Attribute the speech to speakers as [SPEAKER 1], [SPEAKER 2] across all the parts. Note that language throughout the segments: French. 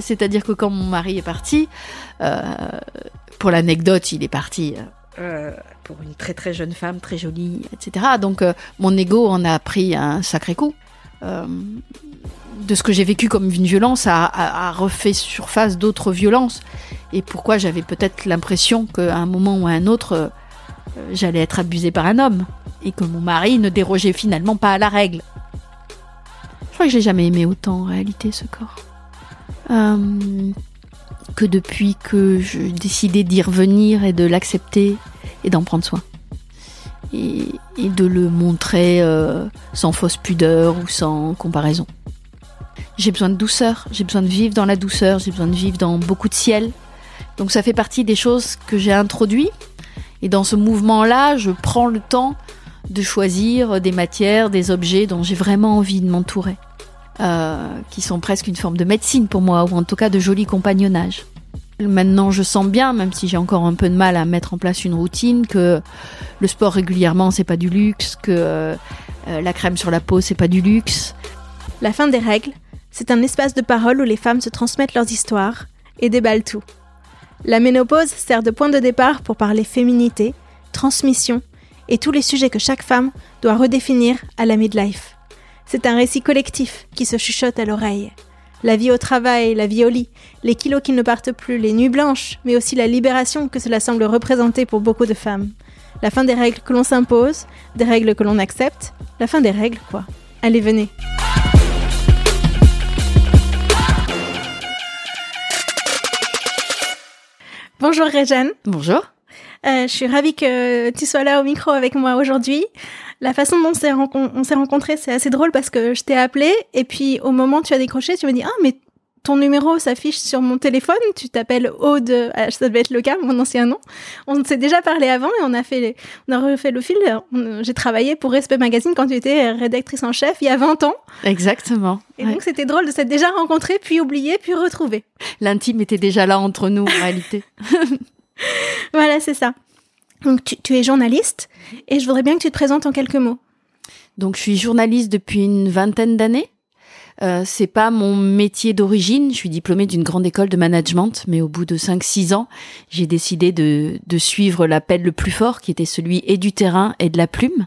[SPEAKER 1] C'est-à-dire que quand mon mari est parti, euh, pour l'anecdote, il est parti euh, pour une très très jeune femme, très jolie, etc. Donc euh, mon ego en a pris un sacré coup. De ce que j'ai vécu comme une violence a, refait surface d'autres violences. Et pourquoi j'avais peut-être l'impression qu'à un moment ou à un autre, j'allais être abusée par un homme. Et que mon mari ne dérogeait finalement pas à la règle. Je crois que j'ai jamais aimé autant en réalité ce corps. Euh, que depuis que j'ai décidé d'y revenir et de l'accepter et d'en prendre soin. Et, de le montrer euh, sans fausse pudeur ou sans comparaison. J'ai besoin de douceur, j'ai besoin de vivre dans la douceur, j'ai besoin de vivre dans beaucoup de ciel. Donc ça fait partie des choses que j'ai introduit. Et dans ce mouvement-là, je prends le temps de choisir des matières, des objets dont j'ai vraiment envie de m'entourer. Euh, qui sont presque une forme de médecine pour moi, ou en tout cas de joli compagnonnage. Maintenant, je sens bien, même si j'ai encore un peu de mal à mettre en place une routine, que le sport régulièrement, c'est pas du luxe, que euh, euh, la crème sur la peau, c'est pas du luxe.
[SPEAKER 2] La fin des règles, c'est un espace de parole où les femmes se transmettent leurs histoires et déballent tout. La ménopause sert de point de départ pour parler féminité, transmission et tous les sujets que chaque femme doit redéfinir à la midlife. C'est un récit collectif qui se chuchote à l'oreille. La vie au travail, la vie au lit, les kilos qui ne partent plus, les nuits blanches, mais aussi la libération que cela semble représenter pour beaucoup de femmes. La fin des règles que l'on s'impose, des règles que l'on accepte, la fin des règles quoi. Allez, venez. Bonjour Réjeanne,
[SPEAKER 1] Bonjour.
[SPEAKER 2] Euh, je suis ravie que tu sois là au micro avec moi aujourd'hui. La façon dont on s'est rencon- on s'est rencontrés, c'est assez drôle parce que je t'ai appelé et puis au moment où tu as décroché, tu me dis ah mais ton numéro s'affiche sur mon téléphone, tu t'appelles Aude, ah, ça devait être le cas, mon ancien nom. On s'est déjà parlé avant et on a fait, les- on a refait le fil. J'ai travaillé pour Respect Magazine quand tu étais rédactrice en chef il y a 20 ans.
[SPEAKER 1] Exactement.
[SPEAKER 2] Et
[SPEAKER 1] Ouais.
[SPEAKER 2] donc c'était drôle de s'être déjà rencontrés, puis oublié, puis retrouvé.
[SPEAKER 1] L'intime était déjà là entre nous en réalité.
[SPEAKER 2] Voilà, c'est ça. Donc tu, tu es journaliste et je voudrais bien que tu te présentes en quelques mots.
[SPEAKER 1] Donc je suis journaliste depuis une vingtaine d'années. Euh, c'est pas mon métier d'origine. Je suis diplômée d'une grande école de management, mais au bout de 5-6 ans, j'ai décidé de, de suivre l'appel le plus fort, qui était celui et du terrain et de la plume.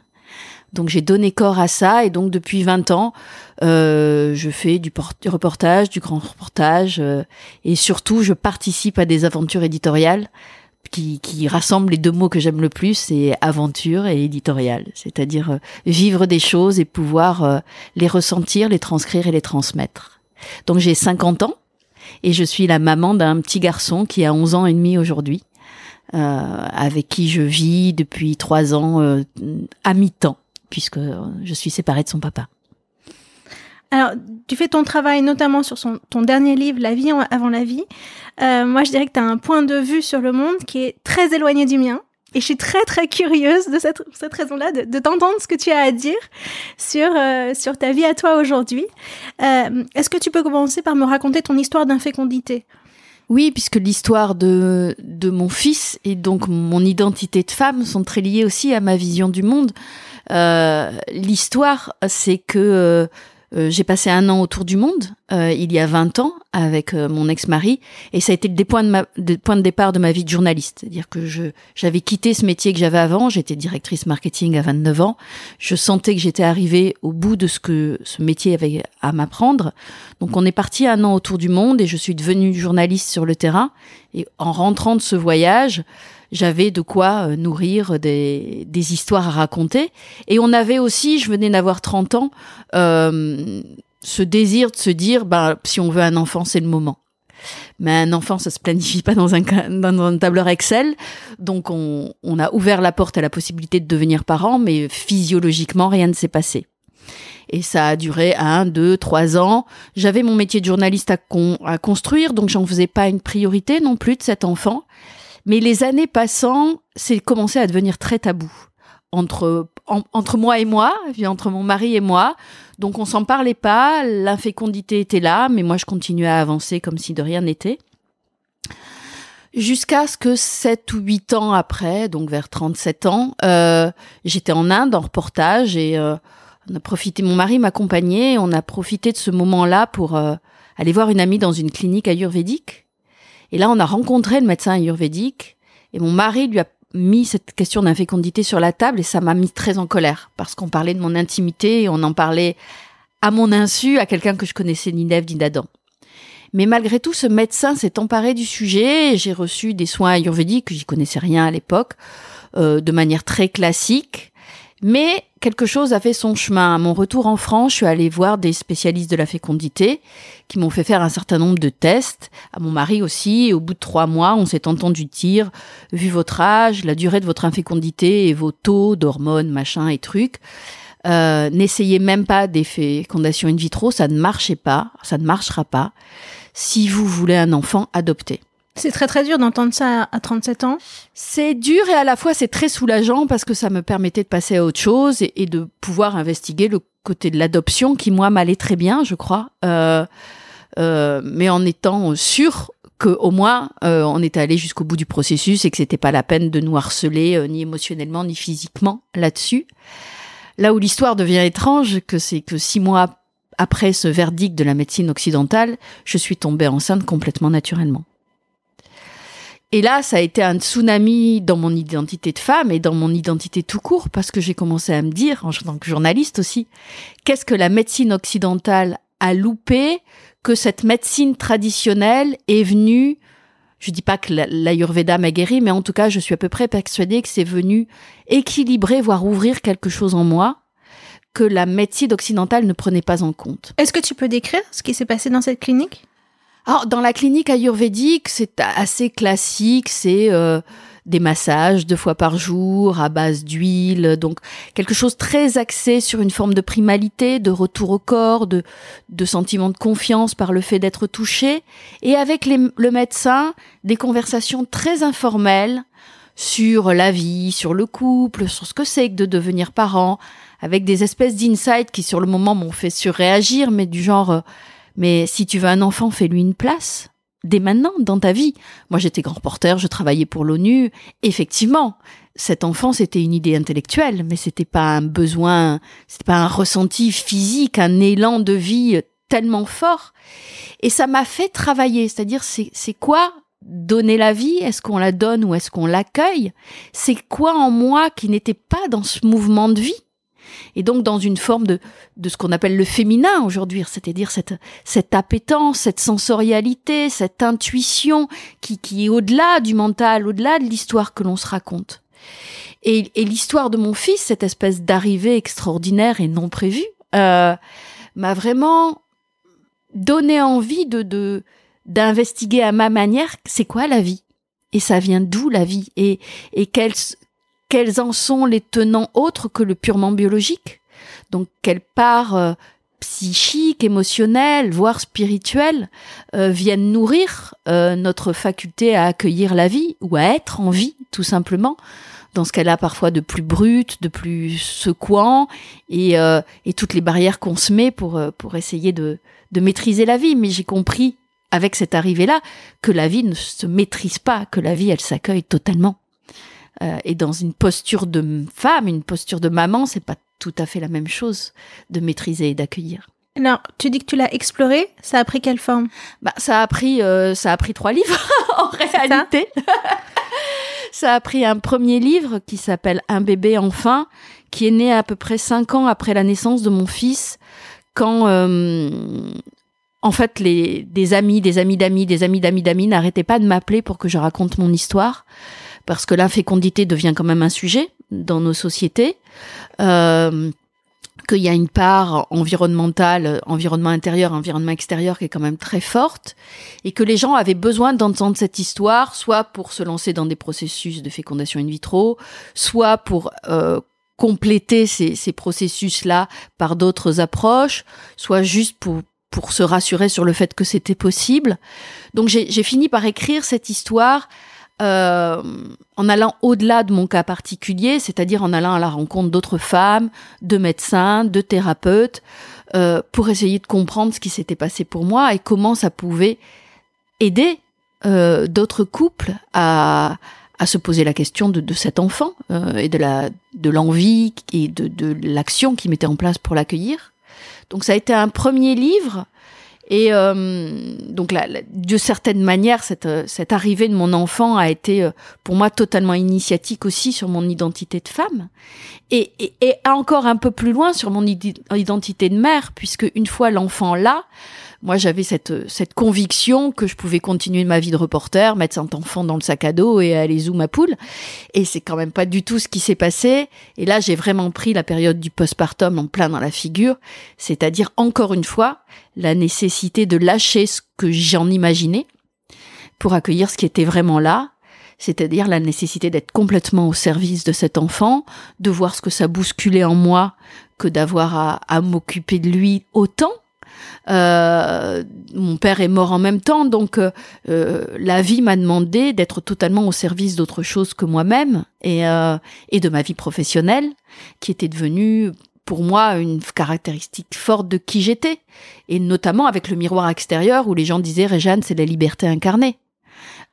[SPEAKER 1] Donc j'ai donné corps à ça et donc depuis 20 ans, euh, je fais du, du reportage, du grand reportage euh, et surtout je participe à des aventures éditoriales qui, qui rassemblent les deux mots que j'aime le plus, c'est aventure et éditorial, c'est-à-dire euh, vivre des choses et pouvoir euh, les ressentir, les transcrire et les transmettre. Donc j'ai 50 ans et je suis la maman d'un petit garçon qui a 11 ans et demi aujourd'hui, euh, avec qui je vis depuis trois ans euh, à mi-temps, puisque euh, je suis séparée de son papa.
[SPEAKER 2] Alors, tu fais ton travail notamment sur ton dernier livre, La vie avant la vie. Euh, moi, je dirais que tu as un point de vue sur le monde qui est très éloigné du mien. Et je suis très, très curieuse de cette, cette raison-là, de, de t'entendre ce que tu as à dire sur, euh, sur ta vie à toi aujourd'hui. Euh, Est-ce que tu peux commencer par me raconter ton histoire d'infécondité?
[SPEAKER 1] Oui, puisque l'histoire de, de mon fils et donc mon identité de femme sont très liées aussi à ma vision du monde. L'histoire, c'est que euh, j'ai passé un an autour du monde euh, il y a 20 ans avec euh, mon ex-mari et ça a été le point de, ma, de départ de ma vie de journaliste. C'est-à-dire que je j'avais quitté ce métier que j'avais avant, j'étais directrice marketing à 29 ans, je sentais que j'étais arrivée au bout de ce que ce métier avait à m'apprendre. Donc on est parti un an autour du monde et je suis devenue journaliste sur le terrain et en rentrant de ce voyage, j'avais de quoi euh, nourrir des, des histoires à raconter. Et on avait aussi, je venais d'avoir 30 ans, euh, ce désir de se dire, bah, si on veut un enfant, c'est le moment. Mais un enfant, ça se planifie pas dans un, dans un tableur Excel. Donc, on, on a ouvert la porte à la possibilité de devenir parent, mais physiologiquement, rien ne s'est passé. Et ça a duré un, deux, trois ans. J'avais mon métier de journaliste à, à construire, donc j'en faisais pas une priorité non plus de cet enfant. Mais les années passant, c'est commencé à devenir très tabou entre en- entre moi et moi, entre mon mari et moi. Donc on s'en parlait pas, l'infécondité était là, mais moi je continuais à avancer comme si de rien n'était. Jusqu'à ce que 7 ou 8 ans après, donc vers 37 ans, euh, j'étais en Inde en reportage et euh, a profité, mon mari m'accompagnait, on a profité de ce moment-là pour euh, aller voir une amie dans une clinique ayurvédique. Et là, on a rencontré le médecin ayurvédique et mon mari lui a mis cette question d'infécondité sur la table et ça m'a mis très en colère parce qu'on parlait de mon intimité et on en parlait à mon insu à quelqu'un que je connaissais ni d'Ève ni d'Adam. Mais malgré tout, ce médecin s'est emparé du sujet. J'ai reçu des soins ayurvédiques, j'y connaissais rien à l'époque, euh, de manière très classique. Mais quelque chose a fait son chemin. À mon retour en France, je suis allée voir des spécialistes de la fécondité qui m'ont fait faire un certain nombre de tests. À mon mari aussi. Au bout de trois mois, on s'est entendu dire, vu votre âge, la durée de votre infécondité et vos taux d'hormones, machin et trucs, euh, n'essayez même pas des fécondations in vitro, ça ne marchait pas, ça ne marchera pas. Si vous voulez un enfant, adopté.
[SPEAKER 2] C'est très très dur d'entendre ça à 37 ans.
[SPEAKER 1] C'est dur et à la fois c'est très soulageant parce que ça me permettait de passer à autre chose et, de pouvoir investiguer le côté de l'adoption qui moi m'allait très bien, je crois, euh, euh, mais en étant sûr que au moins euh, on était allé jusqu'au bout du processus et que c'était pas la peine de nous harceler ni émotionnellement ni physiquement là-dessus. Là où l'histoire devient étrange, que c'est que six mois après ce verdict de la médecine occidentale, je suis tombée enceinte complètement naturellement. Et là, ça a été un tsunami dans mon identité de femme et dans mon identité tout court, parce que j'ai commencé à me dire, en tant que journaliste aussi, qu'est-ce que la médecine occidentale a loupé, que cette médecine traditionnelle est venue, je dis pas que l'Ayurveda m'a guéri, mais en tout cas, je suis à peu près persuadée que c'est venu équilibrer, voire ouvrir quelque chose en moi, que la médecine occidentale ne prenait pas en compte.
[SPEAKER 2] Est-ce que tu peux décrire ce qui s'est passé dans cette clinique?
[SPEAKER 1] Alors, dans la clinique ayurvédique, c'est assez classique, c'est euh, des massages deux fois par jour à base d'huile, donc quelque chose très axé sur une forme de primalité, de retour au corps, de, de sentiment de confiance par le fait d'être touché, et avec le médecin, des conversations très informelles sur la vie, sur le couple, sur ce que c'est que de devenir parent, avec des espèces d'insights qui sur le moment m'ont fait surréagir, mais du genre... Euh, mais si tu veux un enfant, fais-lui une place. Dès maintenant, dans ta vie. Moi, j'étais grand reporter, je travaillais pour l'ONU. Effectivement, cet enfant, c'était une idée intellectuelle, mais c'était pas un besoin, c'était pas un ressenti physique, un élan de vie tellement fort. Et ça m'a fait travailler. C'est-à-dire, c'est, c'est quoi donner la vie? Est-ce qu'on la donne ou est-ce qu'on l'accueille? C'est quoi en moi qui n'était pas dans ce mouvement de vie? Et donc dans une forme de, de ce qu'on appelle le féminin aujourd'hui, c'est-à-dire cette, cette appétence, cette sensorialité, cette intuition qui, qui est au-delà du mental, au-delà de l'histoire que l'on se raconte. Et, et l'histoire de mon fils, cette espèce d'arrivée extraordinaire et non prévue, euh, m'a vraiment donné envie de, de d'investiguer à ma manière c'est quoi la vie? Et ça vient d'où la vie? Et, et quelles, quels en sont les tenants autres que le purement biologique? Donc, quelle part euh, psychique, émotionnelle, voire spirituelle euh, viennent nourrir euh, notre faculté à accueillir la vie ou à être en vie, tout simplement? Dans ce qu'elle a parfois de plus brut, de plus secouant, et, et toutes les barrières qu'on se met pour, pour essayer de, de maîtriser la vie. Mais j'ai compris, avec cette arrivée-là, que la vie ne se maîtrise pas, que la vie, elle s'accueille totalement. Euh, et dans une posture de femme, une posture de maman, c'est pas tout à fait la même chose de maîtriser et d'accueillir.
[SPEAKER 2] Alors, tu dis que tu l'as exploré, ça a pris quelle forme?
[SPEAKER 1] Bah, ça a pris, euh, ça a pris trois livres en réalité. Ça, a pris un premier livre qui s'appelle Un bébé enfin, qui est né à peu près cinq ans après la naissance de mon fils, quand euh, en fait les des amis, des amis d'amis, des amis d'amis d'amis n'arrêtaient pas de m'appeler pour que je raconte mon histoire parce que la fécondité devient quand même un sujet dans nos sociétés. Euh, qu'il y a une part environnementale, environnement intérieur, environnement extérieur qui est quand même très forte, et que les gens avaient besoin d'entendre cette histoire, soit pour se lancer dans des processus de fécondation in vitro, soit pour euh, compléter ces, ces processus-là par d'autres approches, soit juste pour se rassurer sur le fait que c'était possible. Donc j'ai fini par écrire cette histoire euh, en allant au-delà de mon cas particulier, c'est-à-dire en allant à la rencontre d'autres femmes, de médecins, de thérapeutes, euh, pour essayer de comprendre ce qui s'était passé pour moi et comment ça pouvait aider euh, d'autres couples à, se poser la question de, cet enfant et de l'envie et de, de l'action qui mettait en place pour l'accueillir. Donc ça a été un premier livre Et euh, donc, de certaine manière, cette, cette arrivée de mon enfant a été euh, pour moi totalement initiatique aussi sur mon identité de femme. Et, et, et encore un peu plus loin sur mon identité de mère, puisque une fois l'enfant là, moi j'avais cette, cette conviction que je pouvais continuer ma vie de reporter, mettre cet enfant dans le sac à dos et aller zoom ma poule. Et c'est quand même pas du tout ce qui s'est passé. Et là, j'ai vraiment pris la période du postpartum en plein dans la figure. C'est-à-dire, encore une fois, la nécessité de lâcher ce que j'en imaginais pour accueillir ce qui était vraiment là, c'est-à-dire la nécessité d'être complètement au service de cet enfant, de voir ce que ça bousculait en moi que d'avoir à, à m'occuper de lui autant, euh, mon père est mort en même temps, donc euh, euh, la vie m'a demandé d'être totalement au service d'autre chose que moi-même et, et de ma vie professionnelle, qui était devenue pour moi une caractéristique forte de qui j'étais, et notamment avec le miroir extérieur où les gens disaient Réjeanne, c'est la liberté incarnée.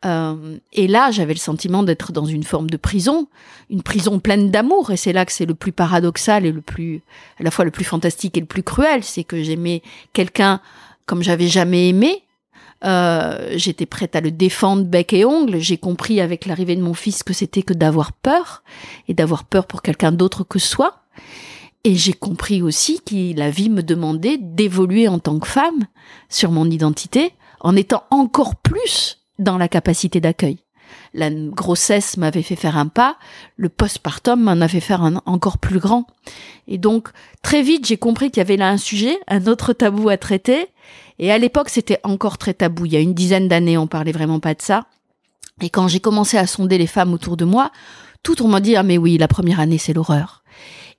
[SPEAKER 1] Euh, et là, j'avais le sentiment d'être dans une forme de prison, une prison pleine d'amour. Et c'est là que c'est le plus paradoxal et le plus, à la fois le plus fantastique et le plus cruel. C'est que j'aimais quelqu'un comme j'avais jamais aimé. Euh, j'étais prête à le défendre bec et ongle. J'ai compris avec l'arrivée de mon fils que c'était que d'avoir peur et d'avoir peur pour quelqu'un d'autre que soi. Et j'ai compris aussi que la vie me demandait d'évoluer en tant que femme sur mon identité en étant encore plus dans la capacité d'accueil. La grossesse m'avait fait faire un pas, le postpartum m'en avait fait un encore plus grand. Et donc, très vite, j'ai compris qu'il y avait là un sujet, un autre tabou à traiter. Et à l'époque, c'était encore très tabou. Il y a une dizaine d'années, on parlait vraiment pas de ça. Et quand j'ai commencé à sonder les femmes autour de moi, tout on m'a dit, ah mais oui, la première année, c'est l'horreur.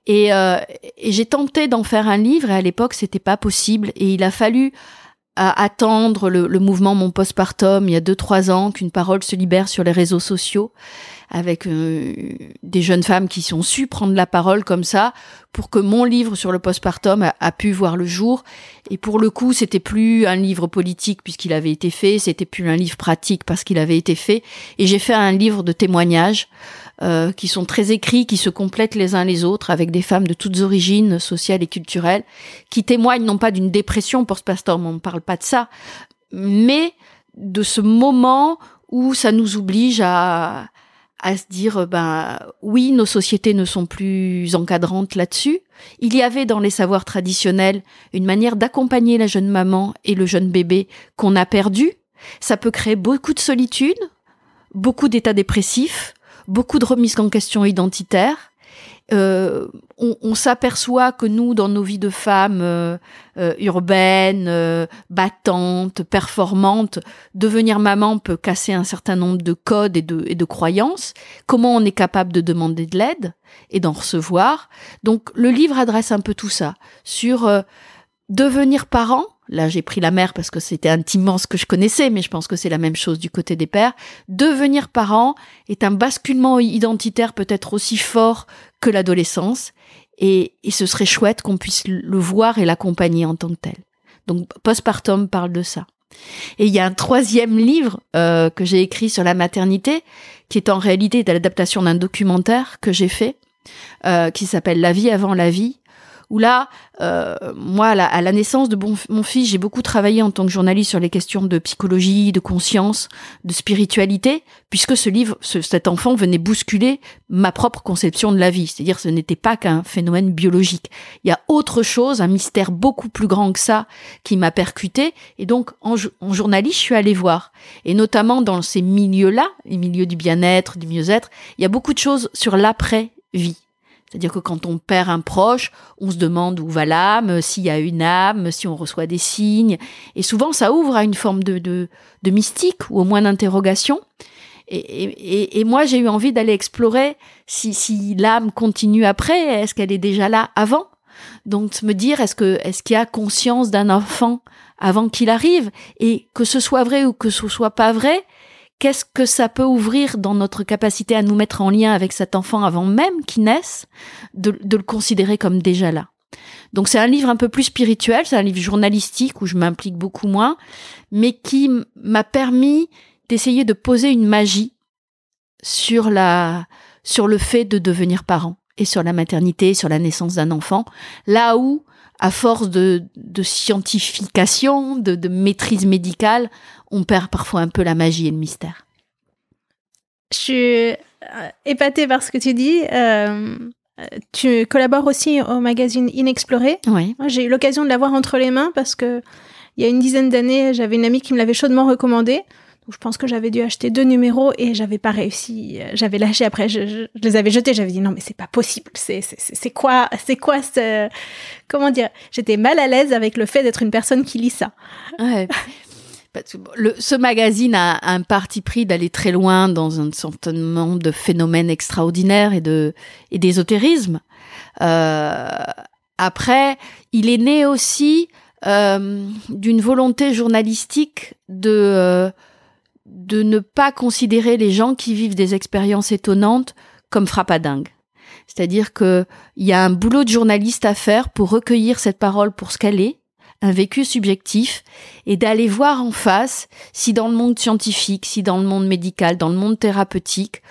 [SPEAKER 1] Et, euh, et j'ai tenté d'en faire un livre, et à l'époque, c'était pas possible. Et il a fallu à attendre le, le mouvement Mon Postpartum il y a deux trois ans qu'une parole se libère sur les réseaux sociaux avec euh, des jeunes femmes qui sont su prendre la parole comme ça pour que mon livre sur le postpartum a, a pu voir le jour. Et pour le coup c'était plus un livre politique puisqu'il avait été fait c'était plus un livre pratique parce qu'il avait été fait. Et j'ai fait un livre de témoignages euh, qui sont très écrits, qui se complètent les uns les autres, avec des femmes de toutes origines sociales et culturelles, qui témoignent non pas d'une dépression post-pastor, on ne parle pas de ça, mais de ce moment où ça nous oblige à, à se dire ben oui nos sociétés ne sont plus encadrantes là-dessus. Il y avait dans les savoirs traditionnels une manière d'accompagner la jeune maman et le jeune bébé qu'on a perdu. Ça peut créer beaucoup de solitude, beaucoup d'états dépressifs, beaucoup de remises en question identitaires. Euh, on, s'aperçoit que nous, dans nos vies de femmes euh, euh, urbaines, battantes, performantes, devenir maman peut casser un certain nombre de codes et de, et de croyances. Comment on est capable de demander de l'aide et d'en recevoir? Donc le livre adresse un peu tout ça sur devenir parent là j'ai pris la mère parce que c'était intimement ce que je connaissais, mais je pense que c'est la même chose du côté des pères. Devenir parent est un basculement identitaire peut-être aussi fort que l'adolescence, et, ce serait chouette qu'on puisse le voir et l'accompagner en tant que tel. Donc Postpartum parle de ça. Et il y a un troisième livre euh, que j'ai écrit sur la maternité, qui est en réalité l'adaptation d'un documentaire que j'ai fait, euh, qui s'appelle La vie avant la vie, où là, euh, moi, à la, naissance de mon fils, j'ai beaucoup travaillé en tant que journaliste sur les questions de psychologie, de conscience, de spiritualité, puisque ce livre, cet enfant venait bousculer ma propre conception de la vie. C'est-à-dire, ce n'était pas qu'un phénomène biologique. Il y a autre chose, un mystère beaucoup plus grand que ça, qui m'a percuté. Et donc, en, en journaliste, je suis allée voir. Et notamment dans ces milieux-là, les milieux du bien-être, du mieux-être, il y a beaucoup de choses sur l'après-vie. C'est-à-dire que quand on perd un proche, on se demande où va l'âme, s'il y a une âme, si on reçoit des signes. Et souvent, ça ouvre à une forme de, de, de mystique ou au moins d'interrogation. Et, et, et, moi, j'ai eu envie d'aller explorer si, si l'âme continue après, est-ce qu'elle est déjà là avant? Donc, me dire, est-ce que est-ce qu'il y a conscience d'un enfant avant qu'il arrive? Et que ce soit vrai ou que ce soit pas vrai, qu'est-ce que ça peut ouvrir dans notre capacité à nous mettre en lien avec cet enfant avant même qu'il naisse, de, le considérer comme déjà là. Donc c'est un livre un peu plus spirituel, c'est un livre journalistique où je m'implique beaucoup moins, mais qui m'a permis d'essayer de poser une magie sur la sur le fait de devenir parent et sur la maternité, sur la naissance d'un enfant, là où à force de, de scientification, de, de maîtrise médicale, on perd parfois un peu la magie et le mystère.
[SPEAKER 2] Je suis euh, épatée par ce que tu dis. Euh, tu collabores aussi au magazine Inexploré.
[SPEAKER 1] Oui.
[SPEAKER 2] J'ai eu l'occasion de l'avoir entre les mains parce que il y a une dizaine d'années, j'avais une amie qui me l'avait chaudement recommandé. Donc, je pense que j'avais dû acheter deux numéros et j'avais pas réussi. J'avais lâché après, je, je, je les avais jetés. J'avais dit non, mais c'est pas possible. C'est c'est quoi c'est quoi ce comment dire? J'étais mal à l'aise avec le fait d'être une personne qui lit ça.
[SPEAKER 1] Ouais. Ce magazine a un parti pris d'aller très loin dans un certain nombre de phénomènes extraordinaires et d'ésotérisme. Euh, après, il est né aussi euh, d'une volonté journalistique de euh, de ne pas considérer les gens qui vivent des expériences étonnantes comme frappadingues. C'est-à-dire que il y a un boulot de journaliste à faire pour recueillir cette parole pour ce qu'elle est un vécu subjectif et d'aller voir en face si dans le monde scientifique, si dans le monde médical, dans le monde thérapeutique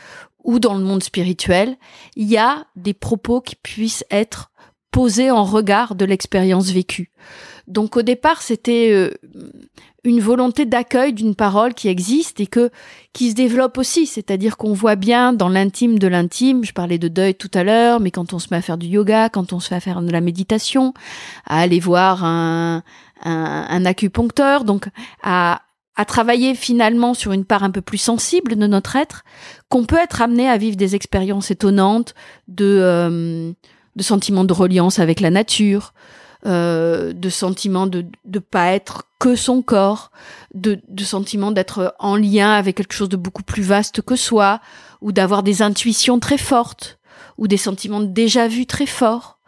[SPEAKER 1] ou dans le monde spirituel, il y a des propos qui puissent être posés en regard de l'expérience vécue. Donc au départ, c'était euh, une volonté d'accueil d'une parole qui existe et que qui se développe aussi, c'est-à-dire qu'on voit bien dans l'intime de l'intime, je parlais de deuil tout à l'heure, mais quand on se met à faire du yoga, quand on se fait à faire de la méditation, à aller voir un, un, un acupuncteur, donc à, à travailler finalement sur une part un peu plus sensible de notre être, qu'on peut être amené à vivre des expériences étonnantes de, euh, de sentiments de reliance avec la nature, euh, de sentiment de ne pas être que son corps, de, de sentiment d'être en lien avec quelque chose de beaucoup plus vaste que soi, ou d'avoir des intuitions très fortes, ou des sentiments déjà vu très forts,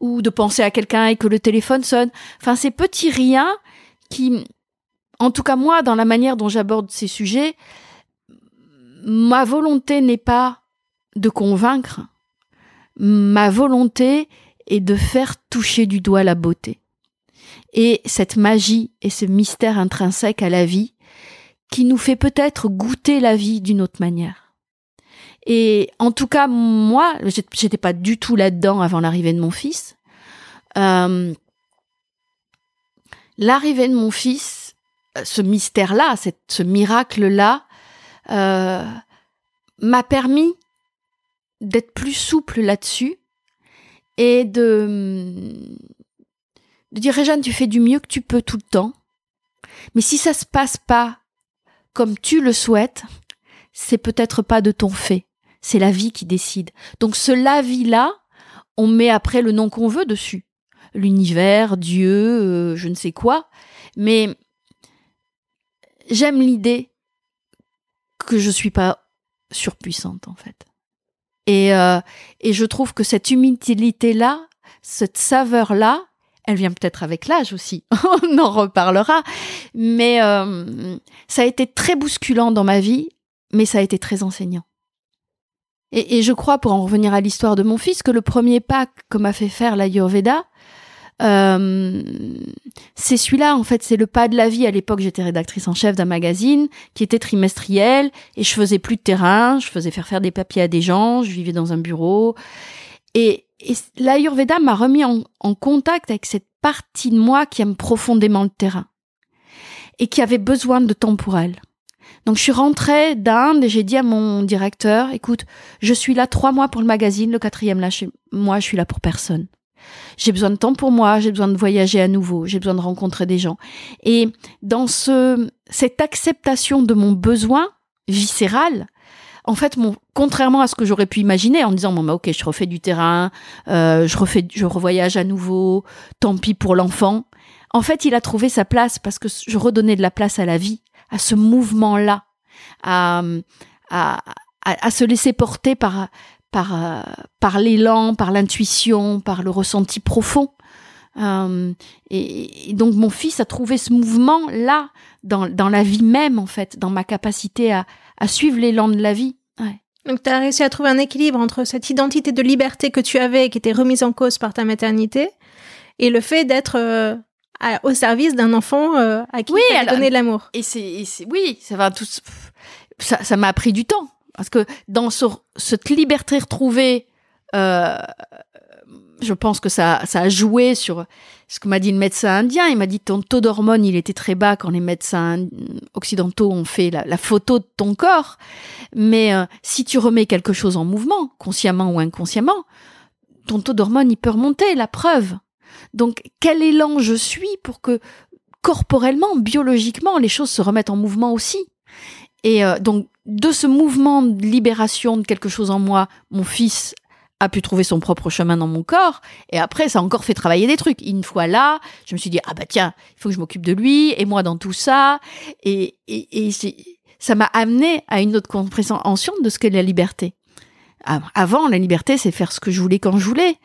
[SPEAKER 1] ou de penser à quelqu'un et que le téléphone sonne. Enfin, ces petits riens qui, en tout cas moi, dans la manière dont j'aborde ces sujets, ma volonté n'est pas de convaincre, ma volonté et de faire toucher du doigt la beauté. Et cette magie et ce mystère intrinsèque à la vie qui nous fait peut-être goûter la vie d'une autre manière. Et en tout cas, moi, j'étais pas du tout là-dedans avant l'arrivée de mon fils. Euh, l'arrivée de mon fils, ce mystère-là, ce miracle-là, euh, m'a permis d'être plus souple là-dessus et de, de dire Réjeanne, tu fais du mieux que tu peux tout le temps. Mais si ça se passe pas comme tu le souhaites, c'est peut-être pas de ton fait. C'est la vie qui décide. Donc ce la vie là, on met après le nom qu'on veut dessus. L'univers, Dieu, euh, je ne sais quoi. Mais j'aime l'idée que je suis pas surpuissante en fait. Et, euh, et je trouve que cette humilité-là, cette saveur-là, elle vient peut-être avec l'âge aussi, on en reparlera, mais euh, ça a été très bousculant dans ma vie, mais ça a été très enseignant. Et, et je crois, pour en revenir à l'histoire de mon fils, que le premier pas que m'a fait faire l'Ayurveda, euh, c'est celui-là, en fait, c'est le pas de la vie. À l'époque, j'étais rédactrice en chef d'un magazine qui était trimestriel et je faisais plus de terrain, je faisais faire faire des papiers à des gens, je vivais dans un bureau. Et, et l'Ayurveda m'a remis en, en contact avec cette partie de moi qui aime profondément le terrain et qui avait besoin de temps pour elle. Donc je suis rentrée d'Inde et j'ai dit à mon directeur, écoute, je suis là trois mois pour le magazine, le quatrième là, chez moi, je suis là pour personne. J'ai besoin de temps pour moi, j'ai besoin de voyager à nouveau, j'ai besoin de rencontrer des gens. Et dans ce, cette acceptation de mon besoin viscéral, en fait, mon, contrairement à ce que j'aurais pu imaginer en disant bon bah ok, je refais du terrain, euh, je refais, je revoyage à nouveau, tant pis pour l'enfant. En fait, il a trouvé sa place parce que je redonnais de la place à la vie, à ce mouvement-là, à, à, à se laisser porter par par, euh, par l'élan, par l'intuition, par le ressenti profond. Euh, et, et, donc mon fils a trouvé ce mouvement là dans, dans la vie même en fait, dans ma capacité à, à suivre l'élan de la vie. Ouais.
[SPEAKER 2] Donc tu as réussi à trouver un équilibre entre cette identité de liberté que tu avais, qui était remise en cause par ta maternité, et le fait d'être euh, au service d'un enfant euh, à qui
[SPEAKER 1] oui,
[SPEAKER 2] tu as donné de l'amour.
[SPEAKER 1] Et c'est oui, ça va tout ça ça m'a pris du temps parce que dans ce, cette liberté retrouvée euh, je pense que ça, ça a joué sur ce que m'a dit le médecin indien. Il m'a dit ton taux d'hormones, il était très bas quand les médecins occidentaux ont fait la, photo de ton corps. Mais euh, si tu remets quelque chose en mouvement, consciemment ou inconsciemment, ton taux d'hormones, il peut remonter, la preuve. Donc, quel élan je suis pour que corporellement, biologiquement, les choses se remettent en mouvement aussi? Et euh, donc, de ce mouvement de libération de quelque chose en moi, mon fils a pu trouver son propre chemin dans mon corps. Et après, ça a encore fait travailler des trucs. Une fois là, je me suis dit, ah bah tiens, il faut que je m'occupe de lui, et moi dans tout ça. Et, et, ça m'a amené à une autre compréhension de ce qu'est la liberté. Avant, la liberté, c'est faire ce que je voulais quand je voulais.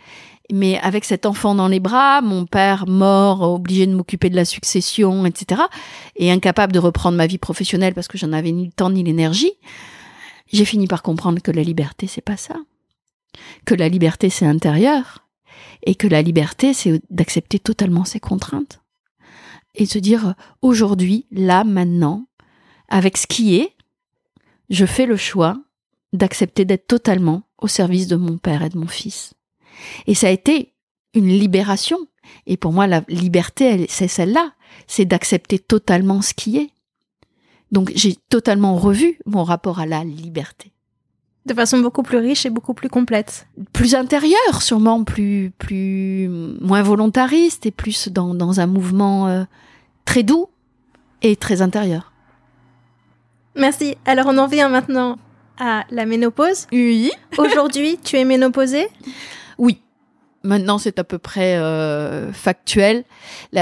[SPEAKER 1] Mais avec cet enfant dans les bras, mon père mort, obligé de m'occuper de la succession, etc., et incapable de reprendre ma vie professionnelle parce que j'en avais ni le temps ni l'énergie, j'ai fini par comprendre que la liberté, c'est pas ça que la liberté c'est intérieur et que la liberté c'est d'accepter totalement ses contraintes et se dire aujourd'hui, là, maintenant, avec ce qui est, je fais le choix d'accepter d'être totalement au service de mon père et de mon fils. Et ça a été une libération. Et pour moi, la liberté, c'est celle-là. C'est d'accepter totalement ce qui est. Donc j'ai totalement revu mon rapport à la liberté
[SPEAKER 2] de façon beaucoup plus riche et beaucoup plus complète.
[SPEAKER 1] Plus intérieure, sûrement plus, plus moins volontariste et plus dans, dans un mouvement euh, très doux et très intérieur.
[SPEAKER 2] Merci. Alors on en vient maintenant à la ménopause.
[SPEAKER 1] Oui.
[SPEAKER 2] Aujourd'hui, tu es ménopausée?
[SPEAKER 1] Oui. Maintenant, c'est à peu près euh, factuel.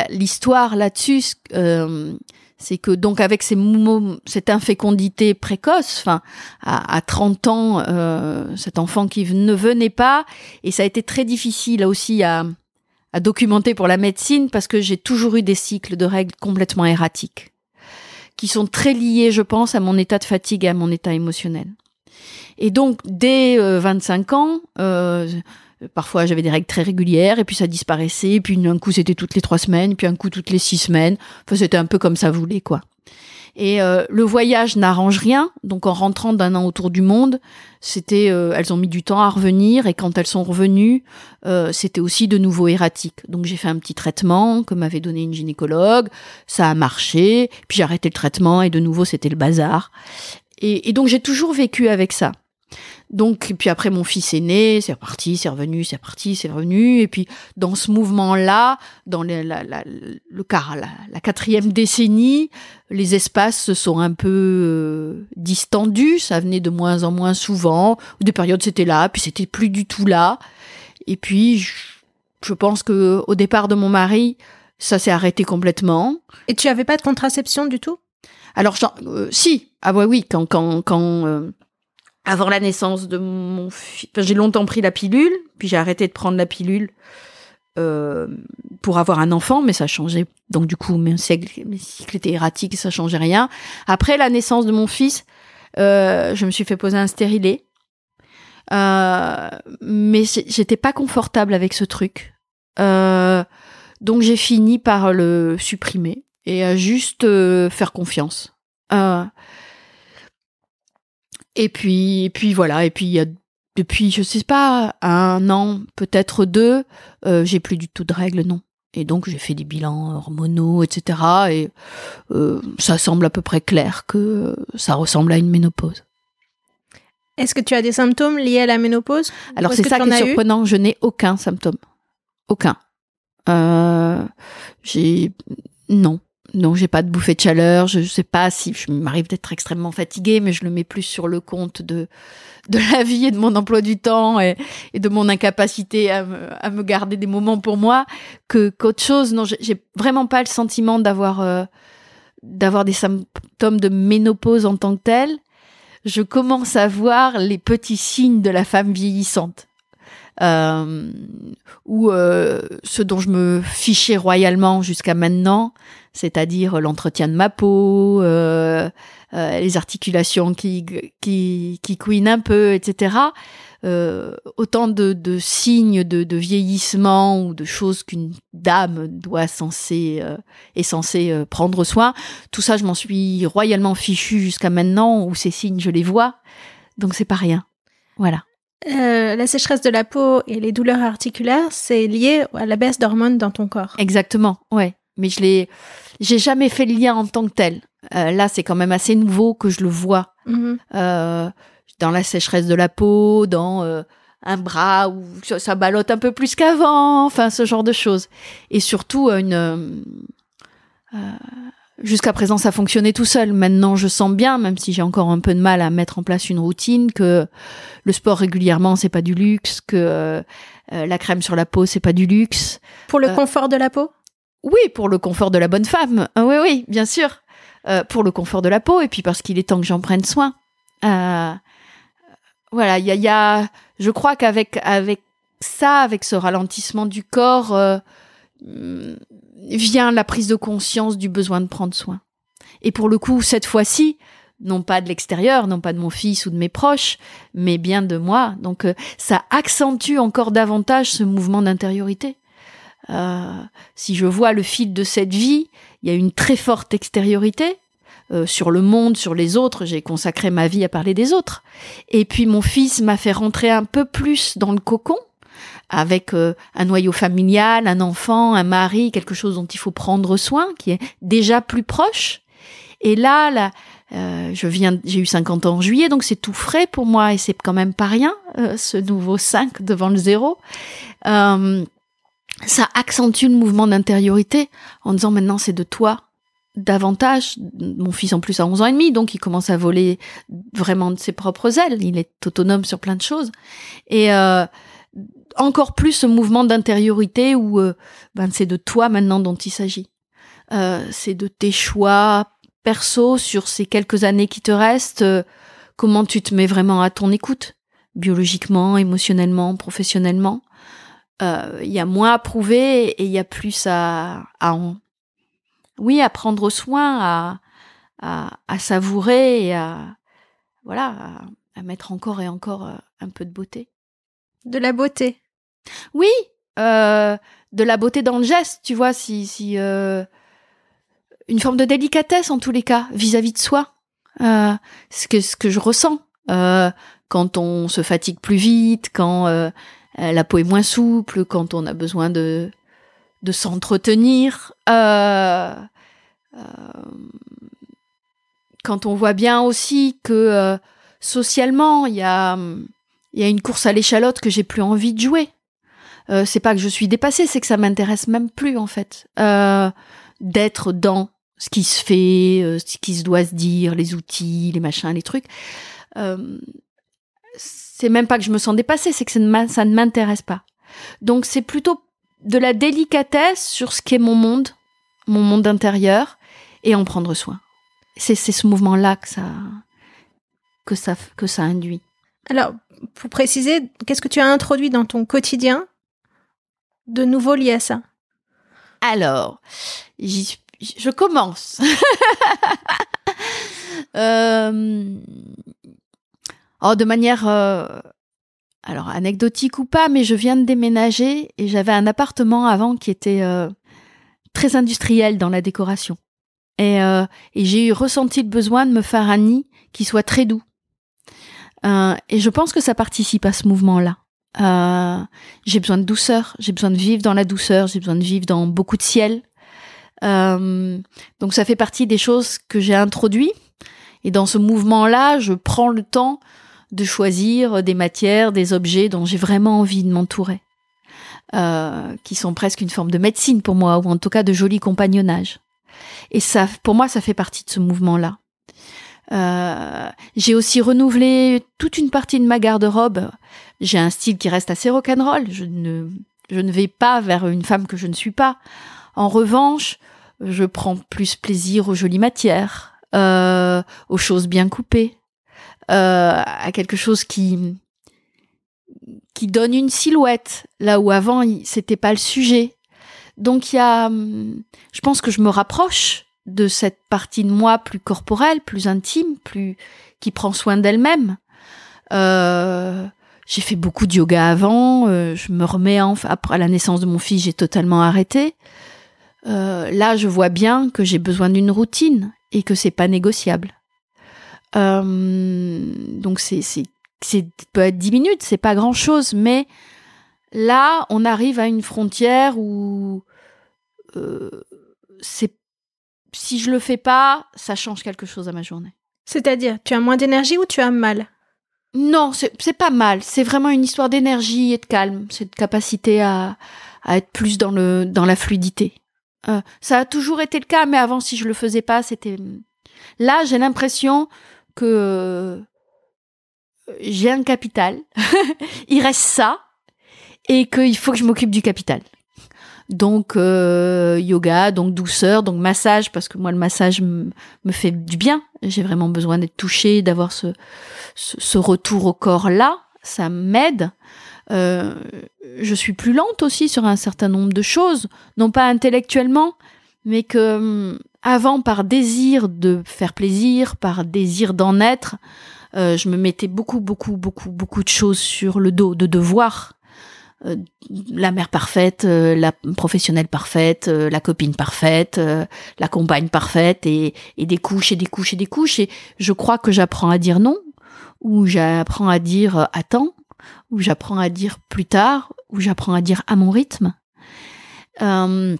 [SPEAKER 1] L'histoire là-dessus, euh, c'est que donc avec cette infécondité précoce, enfin à, 30 ans, euh, cet enfant qui ne venait pas, et ça a été très difficile aussi à, à documenter pour la médecine parce que j'ai toujours eu des cycles de règles complètement erratiques, qui sont très liés, je pense, à mon état de fatigue et à mon état émotionnel. Et donc dès 25 euh, ans, euh, Parfois, j'avais des règles très régulières, et puis ça disparaissait, et puis un coup, c'était toutes les trois semaines, puis un coup, toutes les six semaines. Enfin, c'était un peu comme ça voulait, quoi. Et euh, le voyage n'arrange rien, donc en rentrant d'un an autour du monde, c'était, euh, elles ont mis du temps à revenir, et quand elles sont revenues, euh, c'était aussi de nouveau erratique. Donc j'ai fait un petit traitement que m'avait donné une gynécologue, ça a marché, puis j'ai arrêté le traitement, et de nouveau c'était le bazar. et donc j'ai toujours vécu avec ça. Donc, puis après, mon fils est né, c'est reparti, c'est revenu, c'est reparti, c'est revenu. Et puis, dans ce mouvement-là, dans le, la, la, le car, la, quatrième décennie, les espaces se sont un peu euh, distendus. Ça venait de moins en moins souvent. Des périodes, c'était là, puis c'était plus du tout là. Et puis, je, pense que au départ de mon mari, ça s'est arrêté complètement.
[SPEAKER 2] Et tu avais pas de contraception du tout?
[SPEAKER 1] Alors, euh, si. Ah ouais, oui, quand, quand, quand euh, avant la naissance de mon fils. j'ai longtemps pris la pilule, puis j'ai arrêté de prendre la pilule euh, pour avoir un enfant, mais ça changeait. Donc du coup, mes cycles, mes cycles étaient erratiques, ça changeait rien. Après la naissance de mon fils, euh, je me suis fait poser un stérilet. Euh, mais j'étais pas confortable avec ce truc. Donc j'ai fini par le supprimer et à juste faire confiance. Et puis, et puis voilà. Et puis il y a depuis, je sais pas, un an, peut-être deux, euh, j'ai plus du tout de règles, non. Et donc j'ai fait des bilans hormonaux, etc. Et euh, ça semble à peu près clair que ça ressemble à une ménopause.
[SPEAKER 2] Est-ce que tu as des symptômes liés à la ménopause?
[SPEAKER 1] Alors c'est ça qui est surprenant, je n'ai aucun symptôme. Aucun. Euh, j'ai non. Non, j'ai pas de bouffée de chaleur. Je, sais pas si je m'arrive d'être extrêmement fatiguée, mais je le mets plus sur le compte de de la vie et de mon emploi du temps et, de mon incapacité à me, à me, garder des moments pour moi que qu'autre chose. Non, j'ai vraiment pas le sentiment d'avoir euh, d'avoir des symptômes de ménopause en tant que tel. Je commence à voir les petits signes de la femme vieillissante. Euh, ou euh, ce dont je me fichais royalement jusqu'à maintenant, c'est-à-dire l'entretien de ma peau, euh, euh, les articulations qui, qui, qui couinent un peu, etc. Euh, autant de, de signes de, de, vieillissement ou de choses qu'une dame doit censée est censée prendre soin. Tout ça, je m'en suis royalement fichu jusqu'à maintenant où ces signes je les vois, donc c'est pas rien. Voilà.
[SPEAKER 2] Euh, la sécheresse de la peau et les douleurs articulaires, c'est lié à la baisse d'hormones dans ton corps.
[SPEAKER 1] Exactement, ouais. Mais je l'ai, j'ai jamais fait le lien en tant que tel. Euh, là, c'est quand même assez nouveau que je le vois
[SPEAKER 2] Mhm.
[SPEAKER 1] euh, dans la sécheresse de la peau, dans euh, un bras où ça, ballotte un peu plus qu'avant, enfin ce genre de choses. Et surtout une Jusqu'à présent, ça fonctionnait tout seul. Maintenant, je sens bien, même si j'ai encore un peu de mal à mettre en place une routine, que le sport régulièrement, c'est pas du luxe, que euh, la crème sur la peau, c'est pas du luxe.
[SPEAKER 2] Pour le
[SPEAKER 1] Euh,
[SPEAKER 2] confort de la peau?
[SPEAKER 1] Oui, pour le confort de la bonne femme. Ah oui, oui, bien sûr. Euh, pour le confort de la peau et puis parce qu'il est temps que j'en prenne soin. Euh, voilà, il y a, y a- je crois qu'avec avec ça, avec ce ralentissement du corps, euh, hum, vient la prise de conscience du besoin de prendre soin. Et pour le coup, cette fois-ci, non pas de l'extérieur, non pas de mon fils ou de mes proches, mais bien de moi. Donc euh, ça accentue encore davantage ce mouvement d'intériorité. Euh, si je vois le fil de cette vie, il y a une très forte extériorité euh, sur le monde, sur les autres. J'ai consacré ma vie à parler des autres. Et puis mon fils m'a fait rentrer un peu plus dans le cocon avec euh, un noyau familial, un enfant, un mari, quelque chose dont il faut prendre soin, qui est déjà plus proche. Et là, là euh, je viens, j'ai eu 50 ans en juillet, donc c'est tout frais pour moi et c'est quand même pas rien, euh, ce nouveau 5 devant le zéro. Ça accentue le mouvement d'intériorité en disant maintenant c'est de toi davantage. Mon fils en plus a 11 ans et demi, donc il commence à voler vraiment de ses propres ailes. Il est autonome sur plein de choses. Et euh, encore plus ce mouvement d'intériorité où euh, ben, c'est de toi maintenant dont il s'agit. Euh, c'est de tes choix perso sur ces quelques années qui te restent. euh, comment tu te mets vraiment à ton écoute, biologiquement, émotionnellement, professionnellement euh, il y a moins à prouver et il y a plus à, à en, oui, à prendre soin, à, à, à savourer et à, voilà, à, à mettre encore et encore euh, un peu de beauté.
[SPEAKER 2] De la beauté.
[SPEAKER 1] Oui, euh, de la beauté dans le geste, tu vois, si, si euh, une forme de délicatesse en tous les cas vis-à-vis de soi, euh, ce que ce que je ressens euh, quand on se fatigue plus vite, quand la peau est moins souple, quand on a besoin de s'entretenir, euh, euh, quand on voit bien aussi que euh, socialement il y a y a une course à l'échalote que j'ai plus envie de jouer. Euh, c'est pas que je suis dépassée, c'est que ça m'intéresse même plus en fait euh, d'être dans ce qui se fait, euh, ce qui se doit se dire, les outils, les machins, les trucs. C'est même pas que je me sens dépassée, c'est que ça ne m'intéresse pas. Donc c'est plutôt de la délicatesse sur ce qu'est mon monde, mon monde intérieur, et en prendre soin. C'est ce mouvement-là que ça que ça que ça induit.
[SPEAKER 2] Alors, pour préciser, qu'est-ce que tu as introduit dans ton quotidien de nouveau lié à ça?
[SPEAKER 1] Alors, je commence. Euh, oh, de manière, euh, alors anecdotique ou pas, mais je viens de déménager et j'avais un appartement avant qui était euh, très industriel dans la décoration. Et, euh, et j'ai eu ressenti le besoin de me faire un nid qui soit très doux. Et je pense que ça participe à ce mouvement-là. J'ai besoin de douceur, j'ai besoin de vivre dans la douceur, j'ai besoin de vivre dans beaucoup de ciel. Donc ça fait partie des choses que j'ai introduit. Et dans ce mouvement-là, je prends le temps de choisir des matières, des objets dont j'ai vraiment envie de m'entourer, euh, qui sont presque une forme de médecine pour moi, ou en tout cas de joli compagnonnage. Et ça, pour moi, ça fait partie de ce mouvement-là. Euh, j'ai aussi renouvelé toute une partie de ma garde-robe. J'ai un style qui reste assez rock'n'roll. Je ne, je ne vais pas vers une femme que je ne suis pas. En revanche, je prends plus plaisir aux jolies matières, euh, aux choses bien coupées, à quelque chose qui qui donne une silhouette là où avant c'était pas le sujet. Donc il y a, hum, je pense que je me rapproche de cette partie de moi plus corporelle, plus intime, plus qui prend soin d'elle-même. Euh, j'ai fait beaucoup de yoga avant. euh, je me remets en, après la naissance de mon fils, j'ai totalement arrêté. Euh, là, je vois bien que j'ai besoin d'une routine et que c'est pas négociable. Euh, donc c'est c'est c'est peut être 10 minutes, c'est pas grand chose, mais là, on arrive à une frontière où euh, c'est si je le fais pas, ça change quelque chose à ma journée.
[SPEAKER 2] C'est-à-dire, tu as moins d'énergie ou tu as mal?
[SPEAKER 1] Non, c'est pas mal. C'est vraiment une histoire d'énergie et de calme. C'est de capacité à, à être plus dans le dans la fluidité. Euh, ça a toujours été le cas, mais avant, si je le faisais pas, c'était. Là, j'ai l'impression que euh, j'ai un capital. Il reste ça, et qu'il faut que je m'occupe du capital. Donc euh, yoga, donc douceur, donc massage, parce que moi le massage me fait du bien. J'ai vraiment besoin d'être touchée, d'avoir ce, ce, retour au corps là. Ça m'aide. Euh, je suis plus lente aussi sur un certain nombre de choses, non pas intellectuellement, mais que hum, avant, par désir de faire plaisir, par désir d'en être, euh, je me mettais beaucoup, beaucoup, beaucoup, beaucoup de choses sur le dos, de devoirs. Euh, la mère parfaite, euh, la professionnelle parfaite, la copine parfaite, la compagne parfaite, et, et des couches et des couches et des couches. Et je crois que j'apprends à dire non, ou j'apprends à dire attends, où j'apprends à dire plus tard, où j'apprends à dire à mon rythme. Euh,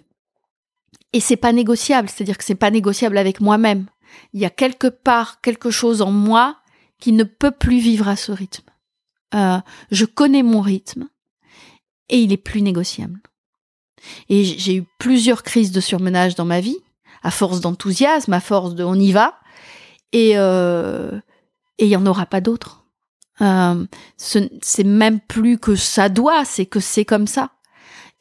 [SPEAKER 1] et c'est pas négociable, c'est-à-dire que c'est pas négociable avec moi-même. Il y a quelque part quelque chose en moi qui ne peut plus vivre à ce rythme. Euh, je connais mon rythme et il est plus négociable. Et j'ai eu plusieurs crises de surmenage dans ma vie, à force d'enthousiasme, à force de on y va, et euh, et il y en aura pas d'autres. Euh, c'est même plus que ça doit, c'est que c'est comme ça.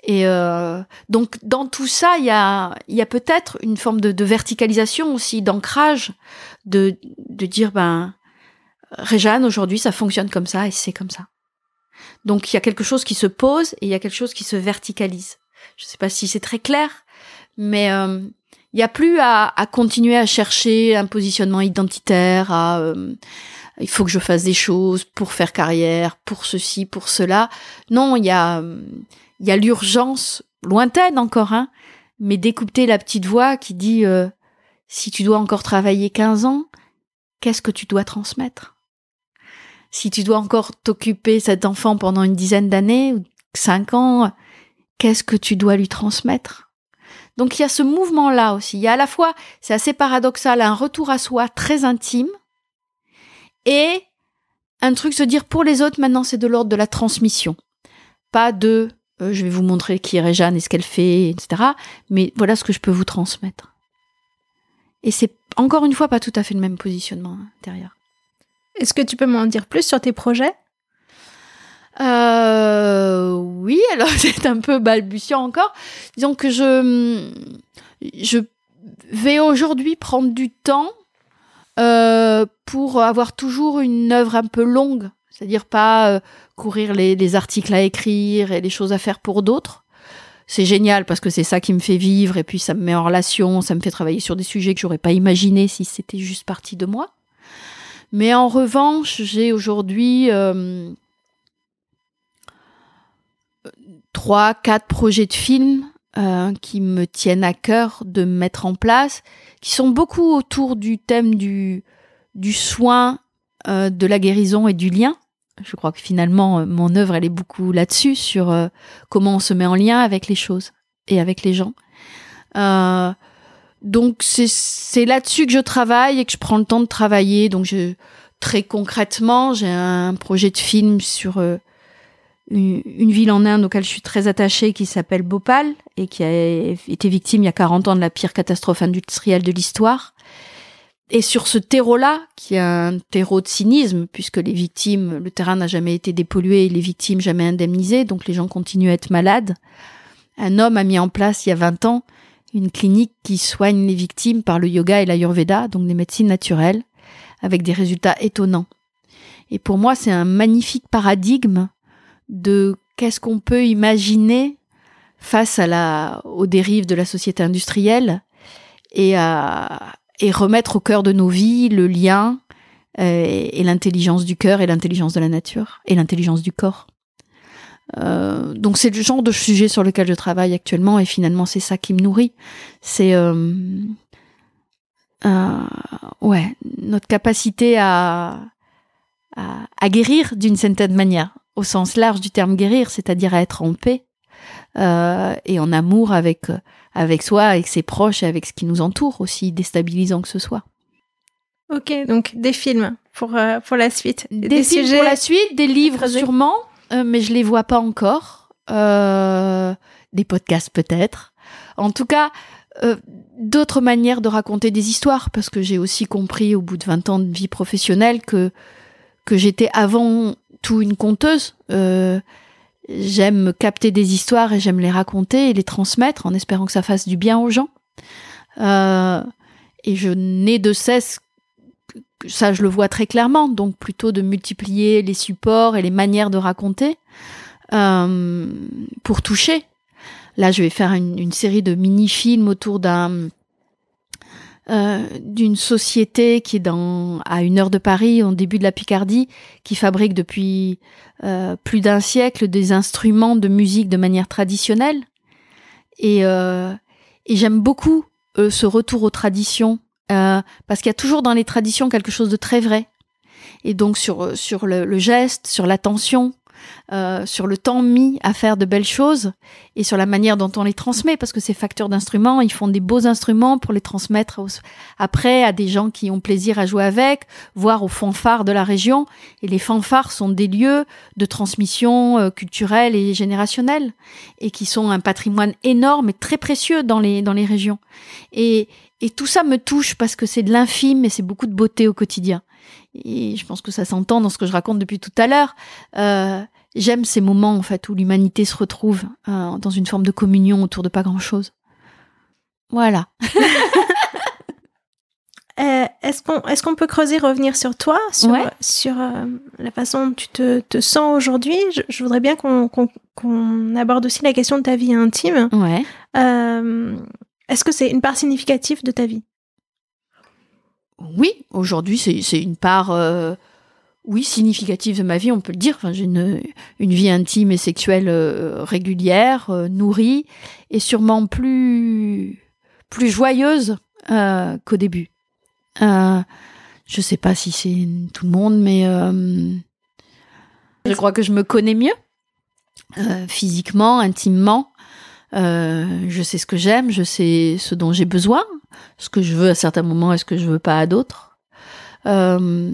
[SPEAKER 1] Et euh, donc dans tout ça, il y a, y a peut-être une forme de, verticalisation aussi, d'ancrage, de, de dire ben Réjeanne, aujourd'hui ça fonctionne comme ça et c'est comme ça. Donc il y a quelque chose qui se pose et il y a quelque chose qui se verticalise. Je ne sais pas si c'est très clair, mais euh, il n'y a plus à, à, continuer à chercher un positionnement identitaire, à euh, il faut que je fasse des choses pour faire carrière, pour ceci, pour cela. Non, il y a, il y a l'urgence lointaine encore, hein, mais d'écouter la petite voix qui dit euh, si tu dois encore travailler 15 ans, qu'est-ce que tu dois transmettre? Si tu dois encore t'occuper cet enfant pendant une dizaine d'années ou 5 ans, qu'est-ce que tu dois lui transmettre? Donc il y a ce mouvement-là aussi. Il y a à la fois, c'est assez paradoxal, un retour à soi très intime, et un truc se dire pour les autres maintenant c'est de l'ordre de la transmission. Pas de euh, je vais vous montrer qui est Réjeanne et ce qu'elle fait, etc. Mais voilà ce que je peux vous transmettre. Et c'est encore une fois pas tout à fait le même positionnement intérieur.
[SPEAKER 2] Est-ce que tu peux m'en dire plus sur tes projets?
[SPEAKER 1] Euh, oui, alors c'est un peu balbutiant encore. Disons que je, je vais aujourd'hui prendre du temps euh, pour avoir toujours une œuvre un peu longue, c'est-à-dire pas euh, courir les, articles à écrire et les choses à faire pour d'autres. C'est génial parce que c'est ça qui me fait vivre et puis ça me met en relation, ça me fait travailler sur des sujets que j'aurais pas imaginé si c'était juste parti de moi. Mais en revanche, j'ai aujourd'hui euh, trois, quatre projets de films euh, qui me tiennent à cœur de mettre en place, qui sont beaucoup autour du thème du, du soin, euh, de la guérison et du lien. Je crois que finalement, euh, mon œuvre, elle est beaucoup là-dessus, sur comment on se met en lien avec les choses et avec les gens. donc c'est là-dessus que je travaille et que je prends le temps de travailler. Donc je, très concrètement, j'ai un projet de film sur une, ville en Inde auquel je suis très attachée qui s'appelle Bhopal et qui a été victime il y a 40 ans de la pire catastrophe industrielle de l'histoire. Et sur ce terreau-là, qui est un terreau de cynisme, puisque les victimes, le terrain n'a jamais été dépollué et les victimes jamais indemnisées, donc les gens continuent à être malades, un homme a mis en place il y a 20 ans une clinique qui soigne les victimes par le yoga et l'ayurveda, donc des médecines naturelles, avec des résultats étonnants. Et pour moi, c'est un magnifique paradigme de qu'est-ce qu'on peut imaginer face à la, aux dérives de la société industrielle et, à, et remettre au cœur de nos vies le lien euh, et, l'intelligence du cœur et l'intelligence de la nature et l'intelligence du corps. Euh, donc c'est le genre de sujet sur lequel je travaille actuellement et finalement c'est ça qui me nourrit. C'est euh, ouais notre capacité à à, guérir d'une certaine manière, au sens large du terme guérir, c'est-à-dire à être en paix euh, et en amour avec avec soi, avec ses proches et avec ce qui nous entoure, aussi déstabilisant que ce soit.
[SPEAKER 2] Ok, donc des films pour euh, pour la suite,
[SPEAKER 1] des, films sujets pour la suite, des livres sûrement, euh, mais je les vois pas encore. Euh, des podcasts peut-être. En tout cas, d'autres manières de raconter des histoires, parce que j'ai aussi compris au bout de 20 ans de vie professionnelle que que j'étais avant tout une conteuse. J'aime capter des histoires et j'aime les raconter et les transmettre en espérant que ça fasse du bien aux gens. et je n'ai de cesse ça je le vois très clairement, donc plutôt de multiplier les supports et les manières de raconter euh, pour toucher. Là, je vais faire une, série de mini-films autour d'un euh, d'une société qui est dans à une heure de Paris, au début de la Picardie, qui fabrique depuis euh, plus d'un siècle des instruments de musique de manière traditionnelle. Et, et j'aime beaucoup ce retour aux traditions euh, parce qu'il y a toujours dans les traditions quelque chose de très vrai. Et donc sur sur le, geste, sur l'attention, euh, sur le temps mis à faire de belles choses et sur la manière dont on les transmet, parce que ces facteurs d'instruments, ils font des beaux instruments pour les transmettre après à des gens qui ont plaisir à jouer avec, voire aux fanfares de la région. Et les fanfares sont des lieux de transmission euh, culturelle et générationnelle et qui sont un patrimoine énorme et très précieux dans les dans les régions. Et et tout ça me touche parce que c'est de l'infime et c'est beaucoup de beauté au quotidien. Et je pense que ça s'entend dans ce que je raconte depuis tout à l'heure. Euh, J'aime ces moments en fait où l'humanité se retrouve euh, dans une forme de communion autour de pas grand chose. Voilà.
[SPEAKER 2] euh, est-ce qu'on est-ce qu'on peut creuser, revenir sur toi, sur sur la façon dont tu te, te sens aujourd'hui? Je, je, voudrais bien qu'on aborde aussi la question de ta vie intime.
[SPEAKER 1] Ouais.
[SPEAKER 2] Est-ce que c'est une part significative de ta vie?
[SPEAKER 1] Oui, aujourd'hui c'est une part euh, oui significative de ma vie, on peut le dire. Enfin, j'ai une, vie intime et sexuelle euh, régulière, euh, nourrie et sûrement plus plus joyeuse qu'au début. je sais pas si c'est tout le monde, mais je crois que je me connais mieux physiquement, intimement. Euh, je sais ce que j'aime, je sais ce dont j'ai besoin, ce que je veux à certains moments et ce que je veux pas à d'autres. Euh,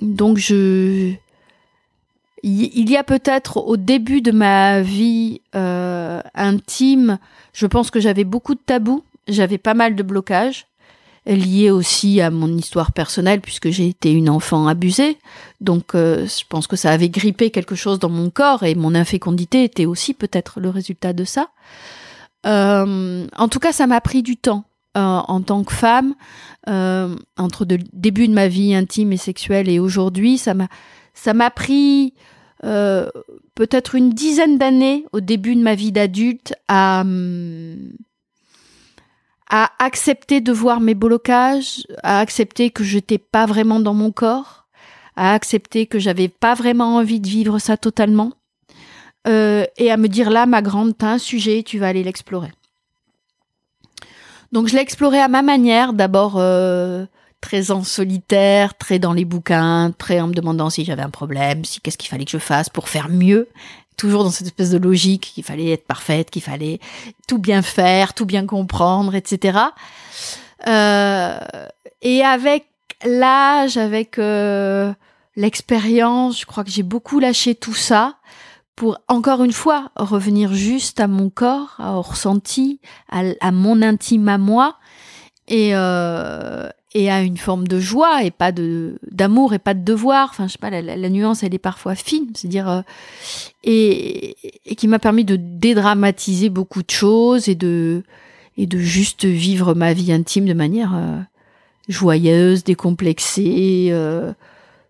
[SPEAKER 1] donc je, il y a peut-être au début de ma vie euh, intime, je pense que j'avais beaucoup de tabous, j'avais pas mal de blocages lié aussi à mon histoire personnelle puisque j'ai été une enfant abusée. Donc euh, je pense que ça avait grippé quelque chose dans mon corps et mon infécondité était aussi peut-être le résultat de ça. Euh, en tout cas, ça m'a pris du temps euh, en tant que femme entre le début de ma vie intime et sexuelle et aujourd'hui, ça m'a ça m'a pris peut-être une dizaine d'années au début de ma vie d'adulte à hum, à accepter de voir mes blocages, à accepter que j'étais pas vraiment dans mon corps, à accepter que j'avais pas vraiment envie de vivre ça totalement, euh, et à me dire là, ma grande, t'as un sujet, tu vas aller l'explorer. Donc je l'ai exploré à ma manière, d'abord euh, très en solitaire, très dans les bouquins, très en me demandant si j'avais un problème, si qu'est-ce qu'il fallait que je fasse pour faire mieux, toujours dans cette espèce de logique qu'il fallait être parfaite, qu'il fallait tout bien faire, tout bien comprendre, etc. Euh, et avec l'âge, avec euh, l'expérience, je crois que j'ai beaucoup lâché tout ça pour encore une fois revenir juste à mon corps, au ressenti, à, à mon intime à moi, et, euh, et à une forme de joie et pas de d'amour et pas de devoir. Enfin, je sais pas, la, nuance elle est parfois fine, c'est-à-dire euh, et, et, qui m'a permis de dédramatiser beaucoup de choses et de et de juste vivre ma vie intime de manière euh, joyeuse, décomplexée, euh,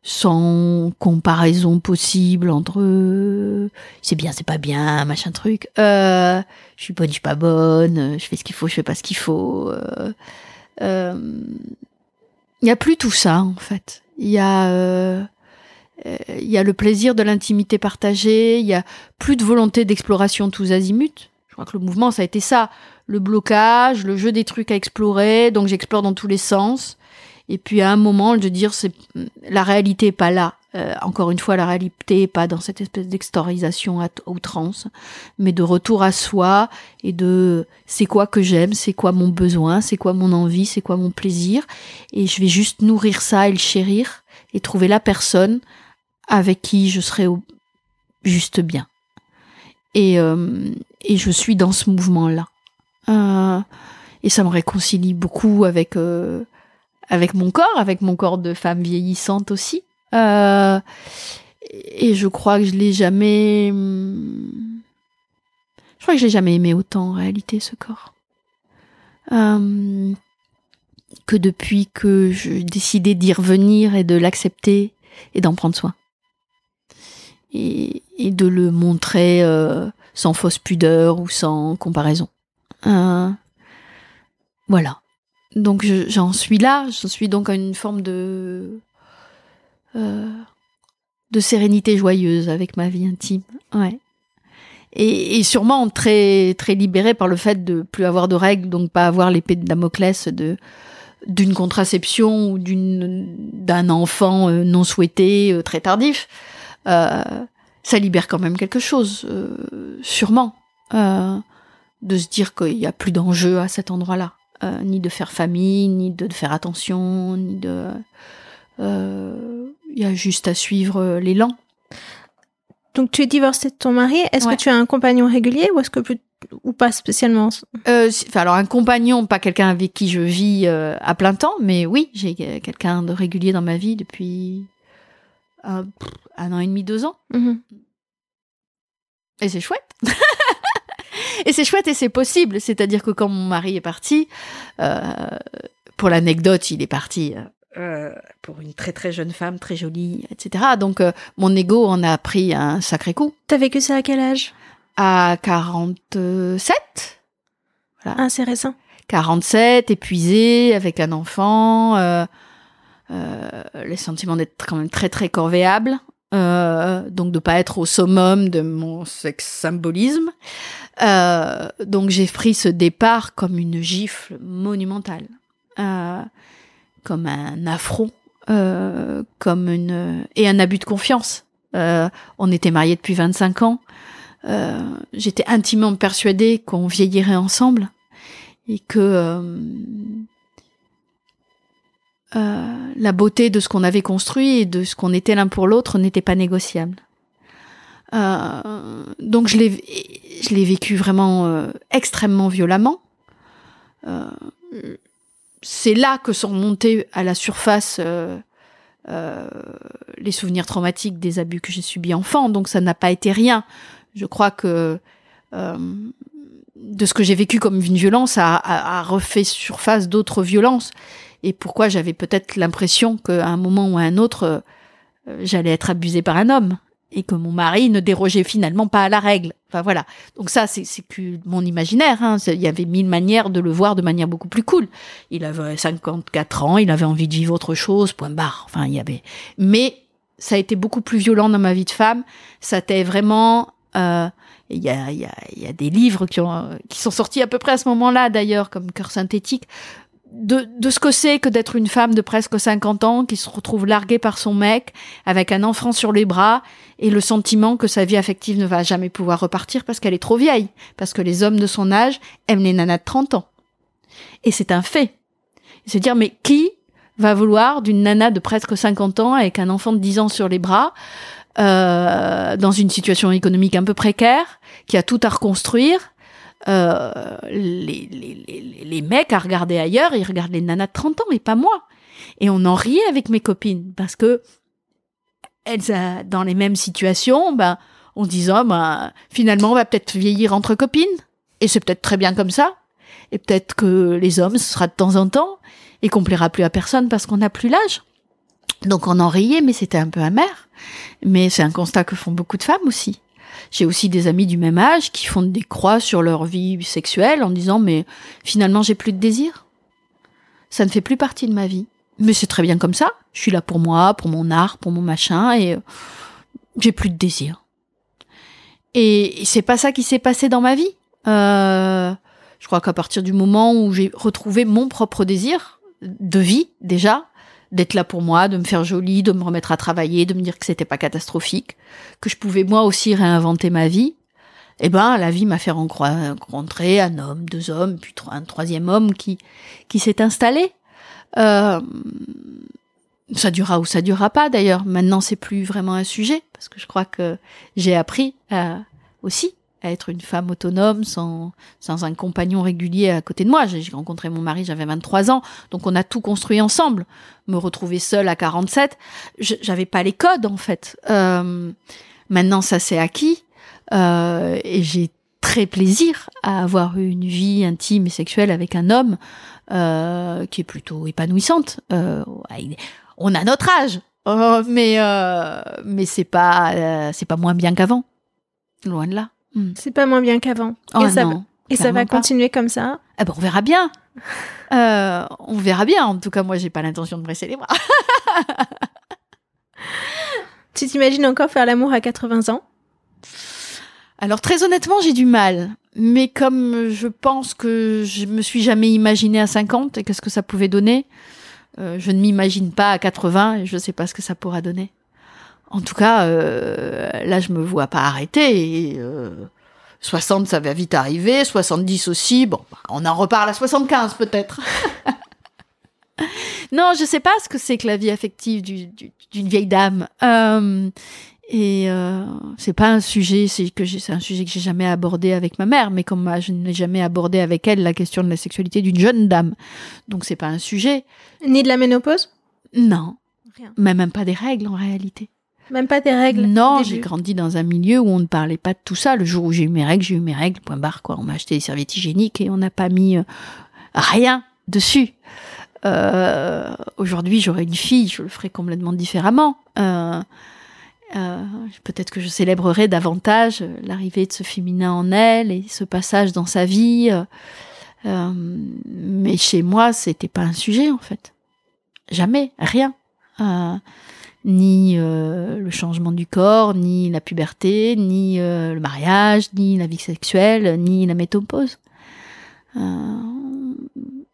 [SPEAKER 1] sans comparaison possible entre c'est bien, c'est pas bien, machin truc. je suis bonne, je suis pas bonne, je fais ce qu'il faut, je fais pas ce qu'il faut. Euh, il n'y a plus tout ça en fait. Il y a euh, euh, il y a le plaisir de l'intimité partagée, il y a plus de volonté d'exploration tous azimuts. Je crois que le mouvement ça a été ça, le blocage, le jeu des trucs à explorer, donc j'explore dans tous les sens. Et puis à un moment de dire c'est la réalité est pas là, euh, encore une fois, la réalité, pas dans cette espèce d'extorisation à outrance, mais de retour à soi et de c'est quoi que j'aime, c'est quoi mon besoin, c'est quoi mon envie, c'est quoi mon plaisir, et je vais juste nourrir ça et le chérir et trouver la personne avec qui je serai juste bien. Et, euh, et je suis dans ce mouvement-là. Euh, et ça me réconcilie beaucoup avec avec mon corps, avec mon corps de femme vieillissante aussi. Euh, et je crois que je l'ai jamais. Je crois que je l'ai jamais aimé autant en réalité ce corps. Euh, que depuis que j'ai décidé d'y revenir et de l'accepter et d'en prendre soin. Et, de le montrer euh, sans fausse pudeur ou sans comparaison. Voilà. Donc j'en suis là, j'en suis donc à une forme de euh, de sérénité joyeuse avec ma vie intime. Ouais. Et, sûrement très très libérée par le fait de plus avoir de règles, donc pas avoir l'épée de Damoclès de d'une contraception ou d'une d'un enfant euh, non souhaité euh, très tardif. Ça libère quand même quelque chose, sûrement, de se dire qu'il n'y a plus d'enjeu à cet endroit-là. Ni de faire famille, ni de, faire attention, ni de. Il euh, y a juste à suivre l'élan.
[SPEAKER 2] Donc tu es divorcée de ton mari. Est-ce que tu as un compagnon régulier ou est-ce que plus ou pas spécialement?
[SPEAKER 1] Euh, Alors un compagnon, pas quelqu'un avec qui je vis à plein temps, mais oui, j'ai quelqu'un de régulier dans ma vie depuis un an et demi, deux ans. Mm-hmm. Et c'est chouette. Et c'est chouette et c'est possible. C'est-à-dire que quand mon mari est parti, euh, pour l'anecdote, il est parti euh, euh, pour une très très jeune femme, très jolie, etc. Donc mon ego en a pris un sacré coup.
[SPEAKER 2] T'as vécu ça à quel âge?
[SPEAKER 1] À 47.
[SPEAKER 2] Voilà. Ah, c'est récent.
[SPEAKER 1] 47, épuisé, avec un enfant. Euh, les sentiments d'être quand même très très corvéables. Euh, donc de pas être au summum de mon sex symbolisme. Euh, donc j'ai pris ce départ comme une gifle monumentale, euh, comme un affront, euh, comme une et un abus de confiance. Euh, on était mariés depuis 25 ans. Euh, j'étais intimement persuadée qu'on vieillirait ensemble et que la beauté de ce qu'on avait construit et de ce qu'on était l'un pour l'autre n'était pas négociable. Donc je l'ai, vécu vraiment extrêmement violemment. C'est là que sont remontés à la surface les souvenirs traumatiques des abus que j'ai subis enfant. Donc ça n'a pas été rien. Je crois que de ce que j'ai vécu comme une violence a, a, a refait surface d'autres violences. Et pourquoi j'avais peut-être l'impression qu'à un moment ou à un autre, j'allais être abusée par un homme et que mon mari ne dérogeait finalement pas à la règle. Enfin voilà. Donc ça, c'est que mon imaginaire. Hein. Il y avait mille manières de le voir de manière beaucoup plus cool. Il avait 54 ans, il avait envie de vivre autre chose, point barre. Enfin, il y avait. Mais ça a été beaucoup plus violent dans ma vie de femme. Ça était vraiment. Euh, il y, a, y, a, y a des livres qui, ont, qui sont sortis à peu près à ce moment-là, d'ailleurs, comme Cœur synthétique, de, de ce que c'est que d'être une femme de presque 50 ans qui se retrouve larguée par son mec avec un enfant sur les bras et le sentiment que sa vie affective ne va jamais pouvoir repartir parce qu'elle est trop vieille, parce que les hommes de son âge aiment les nanas de 30 ans. Et c'est un fait. Se dire, mais qui va vouloir d'une nana de presque 50 ans avec un enfant de 10 ans sur les bras, euh, dans une situation économique un peu précaire, qui a tout à reconstruire, euh, les, les, les, mecs à regarder ailleurs, ils regardent les nanas de 30 ans et pas moi. Et on en riait avec mes copines parce que elles, euh, dans les mêmes situations, ben, on disait, ben, finalement, on va peut-être vieillir entre copines. Et c'est peut-être très bien comme ça. Et peut-être que les hommes, ce sera de temps en temps. Et qu'on plaira plus à personne parce qu'on n'a plus l'âge. Donc on en riait, mais c'était un peu amer. Mais c'est un constat que font beaucoup de femmes aussi. J'ai aussi des amis du même âge qui font des croix sur leur vie sexuelle en disant mais finalement j'ai plus de désir. Ça ne fait plus partie de ma vie. Mais c'est très bien comme ça. Je suis là pour moi, pour mon art, pour mon machin et euh, j'ai plus de désir. Et c'est pas ça qui s'est passé dans ma vie. Euh, je crois qu'à partir du moment où j'ai retrouvé mon propre désir de vie déjà, d'être là pour moi, de me faire jolie, de me remettre à travailler, de me dire que c'était pas catastrophique, que je pouvais moi aussi réinventer ma vie. Eh ben, la vie m'a fait rencontrer un homme, deux hommes, puis un troisième homme qui qui s'est installé. Euh, ça durera ou ça durera pas d'ailleurs. Maintenant, c'est plus vraiment un sujet parce que je crois que j'ai appris à, aussi à être une femme autonome sans, sans un compagnon régulier à côté de moi. J'ai rencontré mon mari, j'avais 23 ans, donc on a tout construit ensemble. Me retrouver seule à 47, j'avais pas les codes en fait. Euh, maintenant, ça s'est acquis euh, et j'ai très plaisir à avoir une vie intime et sexuelle avec un homme euh, qui est plutôt épanouissante. On a notre âge, mais mais c'est pas c'est pas moins bien qu'avant. Loin de là.
[SPEAKER 2] Hmm. C'est pas moins bien qu'avant.
[SPEAKER 1] Oh
[SPEAKER 2] et ça,
[SPEAKER 1] non,
[SPEAKER 2] et ça va
[SPEAKER 1] pas.
[SPEAKER 2] continuer comme ça.
[SPEAKER 1] Ah ben, on verra bien. Euh, on verra bien. En tout cas, moi, j'ai pas l'intention de me les bras.
[SPEAKER 2] Tu t'imagines encore faire l'amour à 80 ans?
[SPEAKER 1] Alors très honnêtement, j'ai du mal. Mais comme je pense que je me suis jamais imaginée à 50 et qu'est-ce que ça pouvait donner, euh, je ne m'imagine pas à 80 et je sais pas ce que ça pourra donner. En tout cas, euh, là, je me vois pas arrêter. Et, euh, 60, ça va vite arriver. 70 aussi. Bon, bah, on en reparle à 75 peut-être. non, je sais pas ce que c'est que la vie affective du- du- d'une vieille dame. Euh, et euh, c'est pas un sujet, c'est que c'est un sujet que j'ai jamais abordé avec ma mère, mais comme moi, je n'ai jamais abordé avec elle la question de la sexualité d'une jeune dame, donc c'est pas un sujet.
[SPEAKER 2] Ni de la ménopause?
[SPEAKER 1] Non,
[SPEAKER 2] Rien.
[SPEAKER 1] mais même pas des règles en réalité.
[SPEAKER 2] Même pas tes règles
[SPEAKER 1] Non, j'ai grandi dans un milieu où on ne parlait pas de tout ça. Le jour où j'ai eu mes règles, j'ai eu mes règles, point barre, quoi. On m'a acheté des serviettes hygiéniques et on n'a pas mis euh, rien dessus. Euh, Aujourd'hui, j'aurais une fille, je le ferais complètement différemment. Euh, euh, Peut-être que je célébrerais davantage l'arrivée de ce féminin en elle et ce passage dans sa vie. euh, mais chez moi, c'était pas un sujet, en fait. Jamais, rien. Euh, ni euh, le changement du corps, ni la puberté, ni euh, le mariage, ni la vie sexuelle, ni la métopause. Euh,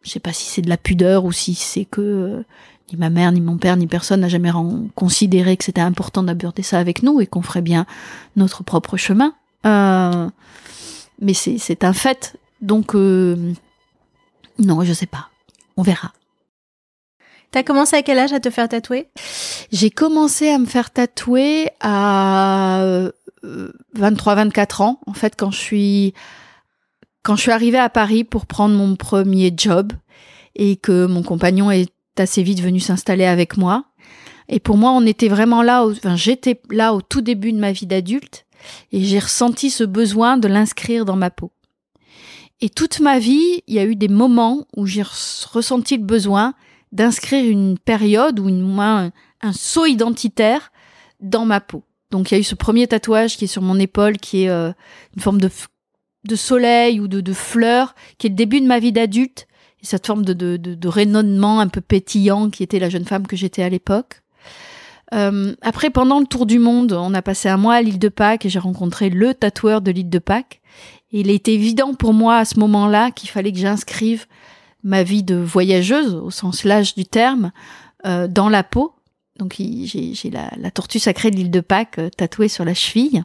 [SPEAKER 1] je sais pas si c'est de la pudeur ou si c'est que euh, ni ma mère, ni mon père, ni personne n'a jamais considéré que c'était important d'aborder ça avec nous et qu'on ferait bien notre propre chemin. Euh, mais c'est un fait. Donc non, je sais pas. On verra.
[SPEAKER 2] T'as commencé à quel âge à te faire tatouer?
[SPEAKER 1] J'ai commencé à me faire tatouer à 23-24 ans, en fait, quand je suis quand je suis arrivée à Paris pour prendre mon premier job et que mon compagnon est assez vite venu s'installer avec moi. Et pour moi, on était vraiment là, enfin, j'étais là au tout début de ma vie d'adulte et j'ai ressenti ce besoin de l'inscrire dans ma peau. Et toute ma vie, il y a eu des moments où j'ai res- ressenti le besoin d'inscrire une période ou une, moins un saut identitaire dans ma peau. Donc il y a eu ce premier tatouage qui est sur mon épaule, qui est euh, une forme de, de soleil ou de, de fleur, qui est le début de ma vie d'adulte, et cette forme de, de, de, de rayonnement un peu pétillant qui était la jeune femme que j'étais à l'époque. Euh, après, pendant le tour du monde, on a passé un mois à l'île de Pâques et j'ai rencontré le tatoueur de l'île de Pâques. Et il était évident pour moi à ce moment-là qu'il fallait que j'inscrive ma vie de voyageuse, au sens large du terme, euh, dans la peau. Donc j'ai la, la tortue sacrée de l'île de Pâques euh, tatouée sur la cheville.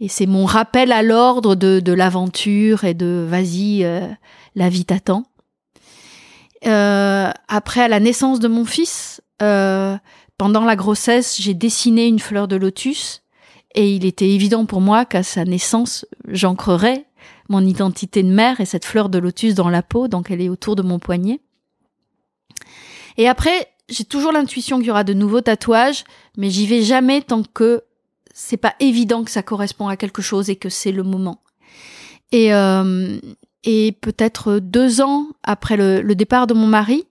[SPEAKER 1] Et c'est mon rappel à l'ordre de, de l'aventure et de vas-y, euh, la vie t'attend. Euh, après, à la naissance de mon fils, euh, pendant la grossesse, j'ai dessiné une fleur de lotus et il était évident pour moi qu'à sa naissance, j'ancrerais mon identité de mère et cette fleur de lotus dans la peau, donc elle est autour de mon poignet. Et après, j'ai toujours l'intuition qu'il y aura de nouveaux tatouages, mais j'y vais jamais tant que c'est pas évident que ça correspond à quelque chose et que c'est le moment. Et, euh, peut-être deux ans après le, départ de mon mari,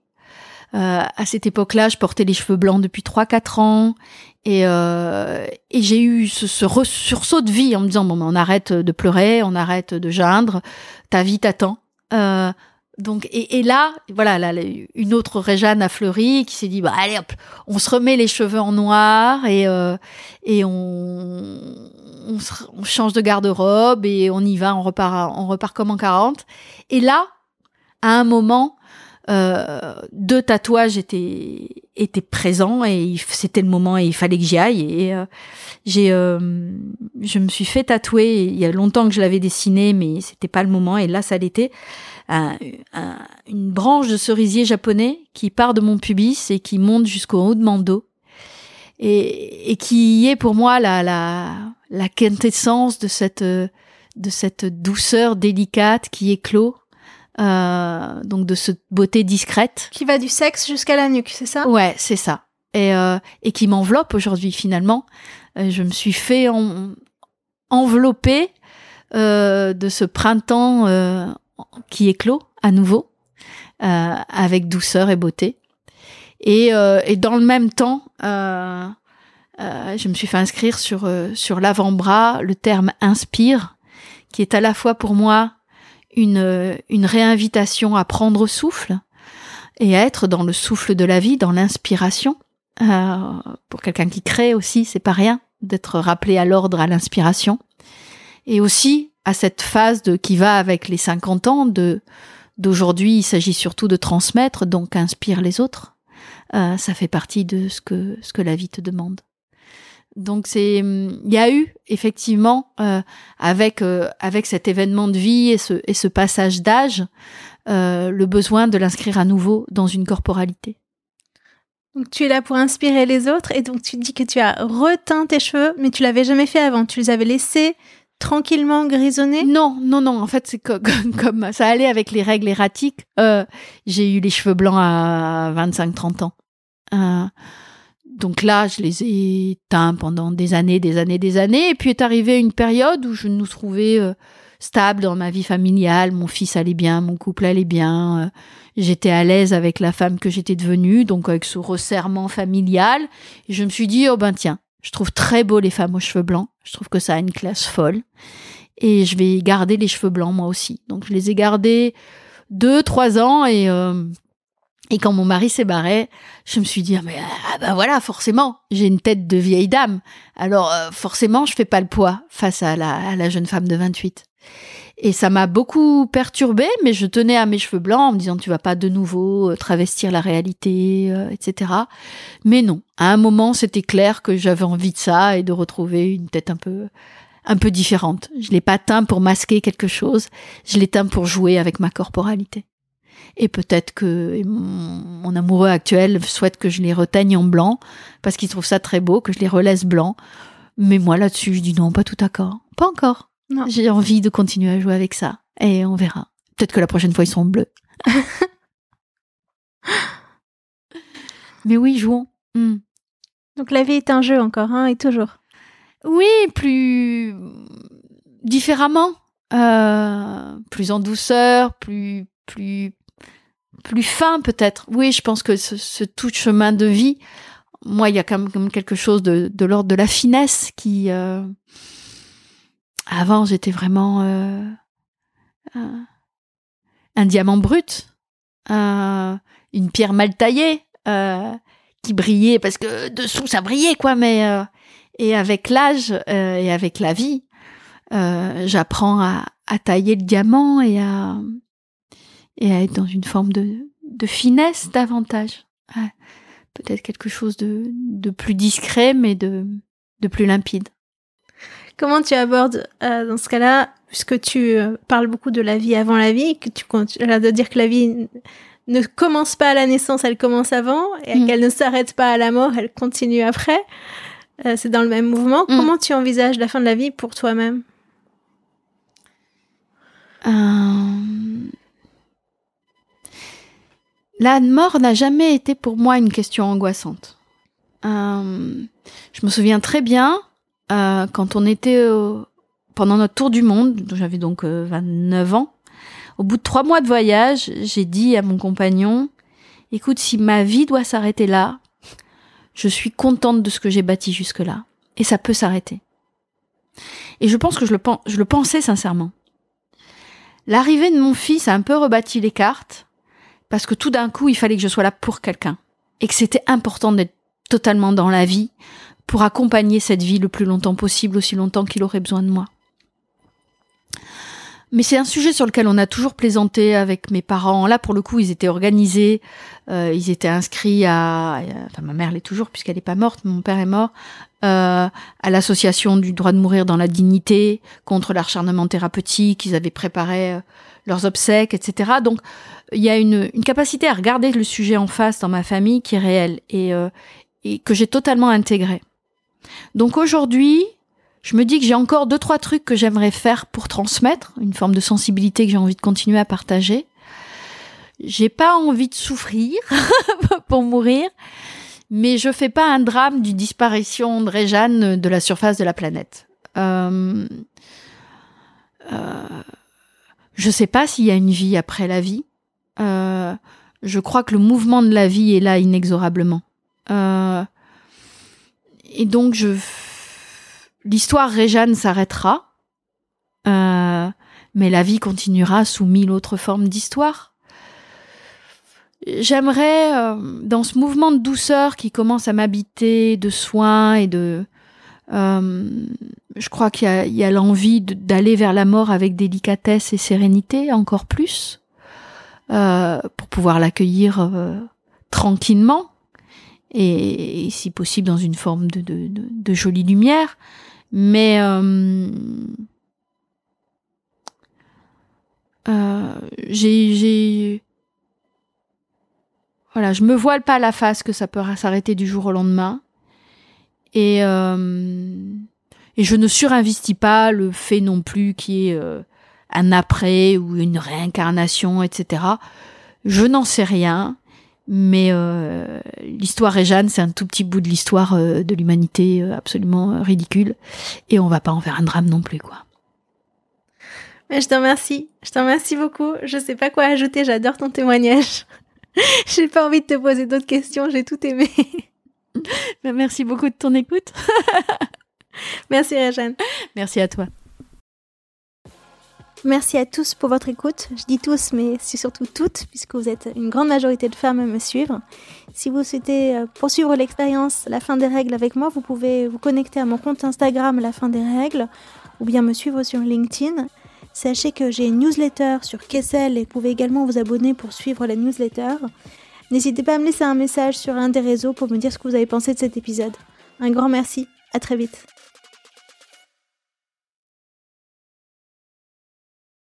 [SPEAKER 1] euh, à cette époque-là, je portais les cheveux blancs depuis trois quatre ans et, euh, et j'ai eu ce, ce sursaut de vie en me disant bon, ben, on arrête de pleurer, on arrête de geindre, ta vie t'attend. Euh, donc et, et là, voilà, là, une autre Réjeanne a fleuri qui s'est dit bah allez hop, on se remet les cheveux en noir et euh, et on on, se- on change de garde-robe et on y va, on repart, on repart comme en 40. Et là, à un moment, euh, deux tatouages étaient était présent et c'était le moment et il fallait que j'y aille. Et euh, j'ai, euh, je me suis fait tatouer. Il y a longtemps que je l'avais dessiné, mais c'était pas le moment. Et là, ça l'était. une branche de cerisier japonais qui part de mon pubis et qui monte jusqu'au haut de mon dos. Et, et qui est pour moi la, la, la quintessence de cette, de cette douceur délicate qui éclot euh, donc de cette beauté discrète.
[SPEAKER 2] Qui va du sexe jusqu'à la nuque, c'est ça?
[SPEAKER 1] Ouais, c'est ça. Et, euh, et qui m'enveloppe aujourd'hui finalement. Euh, je me suis fait en, envelopper euh, de ce printemps euh, qui éclot à nouveau, euh, avec douceur et beauté. Et, et dans le même temps, je me suis fait inscrire sur, sur l'avant-bras le terme inspire, qui est à la fois pour moi une, réinvitation à prendre souffle et à être dans le souffle de la vie, dans l'inspiration. Euh, pour quelqu'un qui crée aussi, c'est pas rien d'être rappelé à l'ordre, à l'inspiration. Et aussi à cette phase de qui va avec les 50 ans de d'aujourd'hui, il s'agit surtout de transmettre, donc inspire les autres. Euh, ça fait partie de ce que ce que la vie te demande. Donc c'est, il y a eu effectivement euh, avec euh, avec cet événement de vie et ce et ce passage d'âge, euh, le besoin de l'inscrire à nouveau dans une corporalité.
[SPEAKER 2] Donc tu es là pour inspirer les autres et donc tu dis que tu as reteint tes cheveux, mais tu l'avais jamais fait avant. Tu les avais laissés tranquillement grisonner
[SPEAKER 1] Non, non, non. En fait, c'est comme, comme, ça allait avec les règles erratiques. j'ai eu les cheveux blancs à 25-30 ans donc là, je les ai teints pendant des années, des années, des années. Et puis est arrivée une période où je nous trouvais euh, stable dans ma vie familiale. Mon fils allait bien, mon couple allait bien. Euh, j'étais à l'aise avec la femme que j'étais devenue, donc avec ce resserrement familial. Et je me suis dit, oh ben tiens, je trouve très beau les femmes aux cheveux blancs. Je trouve que ça a une classe folle. Et je vais garder les cheveux blancs moi aussi. Donc je les ai gardés deux, trois ans et euh, et quand mon mari s'est barré, je me suis dit ah, mais ah ben voilà forcément j'ai une tête de vieille dame. Alors euh, forcément je fais pas le poids face à la, à la jeune femme de 28 et ça m'a beaucoup perturbée mais je tenais à mes cheveux blancs en me disant tu vas pas de nouveau euh, travestir la réalité euh, etc mais non à un moment c'était clair que j'avais envie de ça et de retrouver une tête un peu un peu différente. Je l'ai pas teint pour masquer quelque chose je l'ai teint pour jouer avec ma corporalité et peut-être que mon, amoureux actuel souhaite que je les reteigne en blanc parce qu'il trouve ça très beau, que je les relaisse blanc. Mais moi là-dessus, je dis non, pas tout d'accord. Pas encore. J'ai envie de continuer à jouer avec ça. Et on verra. Peut-être que la prochaine fois, ils seront bleus. Mais oui, jouons. Hmm.
[SPEAKER 2] Donc la vie est un jeu encore, hein, et toujours.
[SPEAKER 1] Oui, plus différemment, euh, plus en douceur, plus plus plus fin peut-être. Oui, je pense que ce, tout chemin de vie, moi, il y a quand même quelque chose de, l'ordre de la finesse qui... Euh, avant, j'étais vraiment euh, un diamant brut, une pierre mal taillée euh, qui brillait parce que dessous ça brillait quoi. Mais et avec l'âge et avec la vie, j'apprends à, à, tailler le diamant et à et à être dans une forme de, de finesse davantage. Peut-être quelque chose de, de, plus discret, mais de, de plus limpide.
[SPEAKER 2] Comment tu abordes euh, dans ce cas-là, puisque tu euh, parles beaucoup de la vie avant la vie, que tu continues de dire que la vie ne commence pas à la naissance, elle commence avant, et mm. qu'elle ne s'arrête pas à la mort, elle continue après. Euh, c'est dans le même mouvement. Mm. Comment tu envisages la fin de la vie pour toi-même?
[SPEAKER 1] La mort n'a jamais été pour moi une question angoissante. Euh, je me souviens très bien euh, quand on était pendant notre tour du monde, j'avais donc 29 euh, ans. Au bout de trois mois de voyage, j'ai dit à mon compagnon "Écoute, si ma vie doit s'arrêter là, je suis contente de ce que j'ai bâti jusque-là, et ça peut s'arrêter." Et je pense que je le pensais sincèrement. L'arrivée de mon fils a un peu rebâti les cartes parce que tout d'un coup, il fallait que je sois là pour quelqu'un et que c'était important d'être totalement dans la vie pour accompagner cette vie le plus longtemps possible, aussi longtemps qu'il aurait besoin de moi. mais c'est un sujet sur lequel on a toujours plaisanté avec mes parents. Là, pour le coup, ils étaient organisés, euh, ils étaient inscrits à, enfin ma mère l'est toujours puisqu'elle n'est pas morte, mon père est mort, euh, à l'association du droit de mourir dans la dignité contre l'acharnement thérapeutique. Ils avaient préparé euh, leurs obsèques, etc. Donc il y a une, une, capacité à regarder le sujet en face dans ma famille qui est réelle et, euh, et que j'ai totalement intégré. Donc aujourd'hui, je me dis que j'ai encore deux, trois trucs que j'aimerais faire pour transmettre, une forme de sensibilité que j'ai envie de continuer à partager. J'ai pas envie de souffrir pour mourir, mais je fais pas un drame d'une disparition de Réjeanne de la surface de la planète. Euh, euh, je sais pas s'il y a une vie après la vie. Euh, je crois que le mouvement de la vie est là inexorablement. Euh, et donc je l'histoire Réjeanne s'arrêtera, euh, mais la vie continuera sous mille autres formes d'histoire. J'aimerais, euh, dans ce mouvement de douceur qui commence à m'habiter, de soins et de... Euh, je crois qu'il y a, l'envie d'aller vers la mort avec délicatesse et sérénité encore plus, pour pouvoir l'accueillir tranquillement et, si possible dans une forme de, jolie lumière. Mais euh, euh, j'ai voilà, je me voile pas la face que ça peut s'arrêter du jour au lendemain. Et, euh, et je ne surinvestis pas le fait non plus qui est un après ou une réincarnation, etc. Je n'en sais rien. Mais euh, l'histoire est Jeanne, c'est un tout petit bout de l'histoire euh, de l'humanité euh, absolument ridicule. Et on va pas en faire un drame non plus, quoi.
[SPEAKER 2] Mais je t'en remercie. Je t'en remercie beaucoup. Je sais pas quoi ajouter. J'adore ton témoignage. j'ai pas envie de te poser d'autres questions. J'ai tout aimé.
[SPEAKER 1] Merci beaucoup de ton écoute.
[SPEAKER 2] Merci, Réjeanne.
[SPEAKER 1] Merci à toi.
[SPEAKER 2] Merci à tous pour votre écoute. Je dis tous, mais c'est surtout toutes, puisque vous êtes une grande majorité de femmes à me suivre. Si vous souhaitez euh, poursuivre l'expérience La fin des règles avec moi, vous pouvez vous connecter à mon compte Instagram La fin des règles, ou bien me suivre sur LinkedIn. Sachez que j'ai une newsletter sur Kessel et vous pouvez également vous abonner pour suivre la newsletter. N'hésitez pas à me laisser un message sur un des réseaux pour me dire ce que vous avez pensé de cet épisode. Un grand merci, à très vite.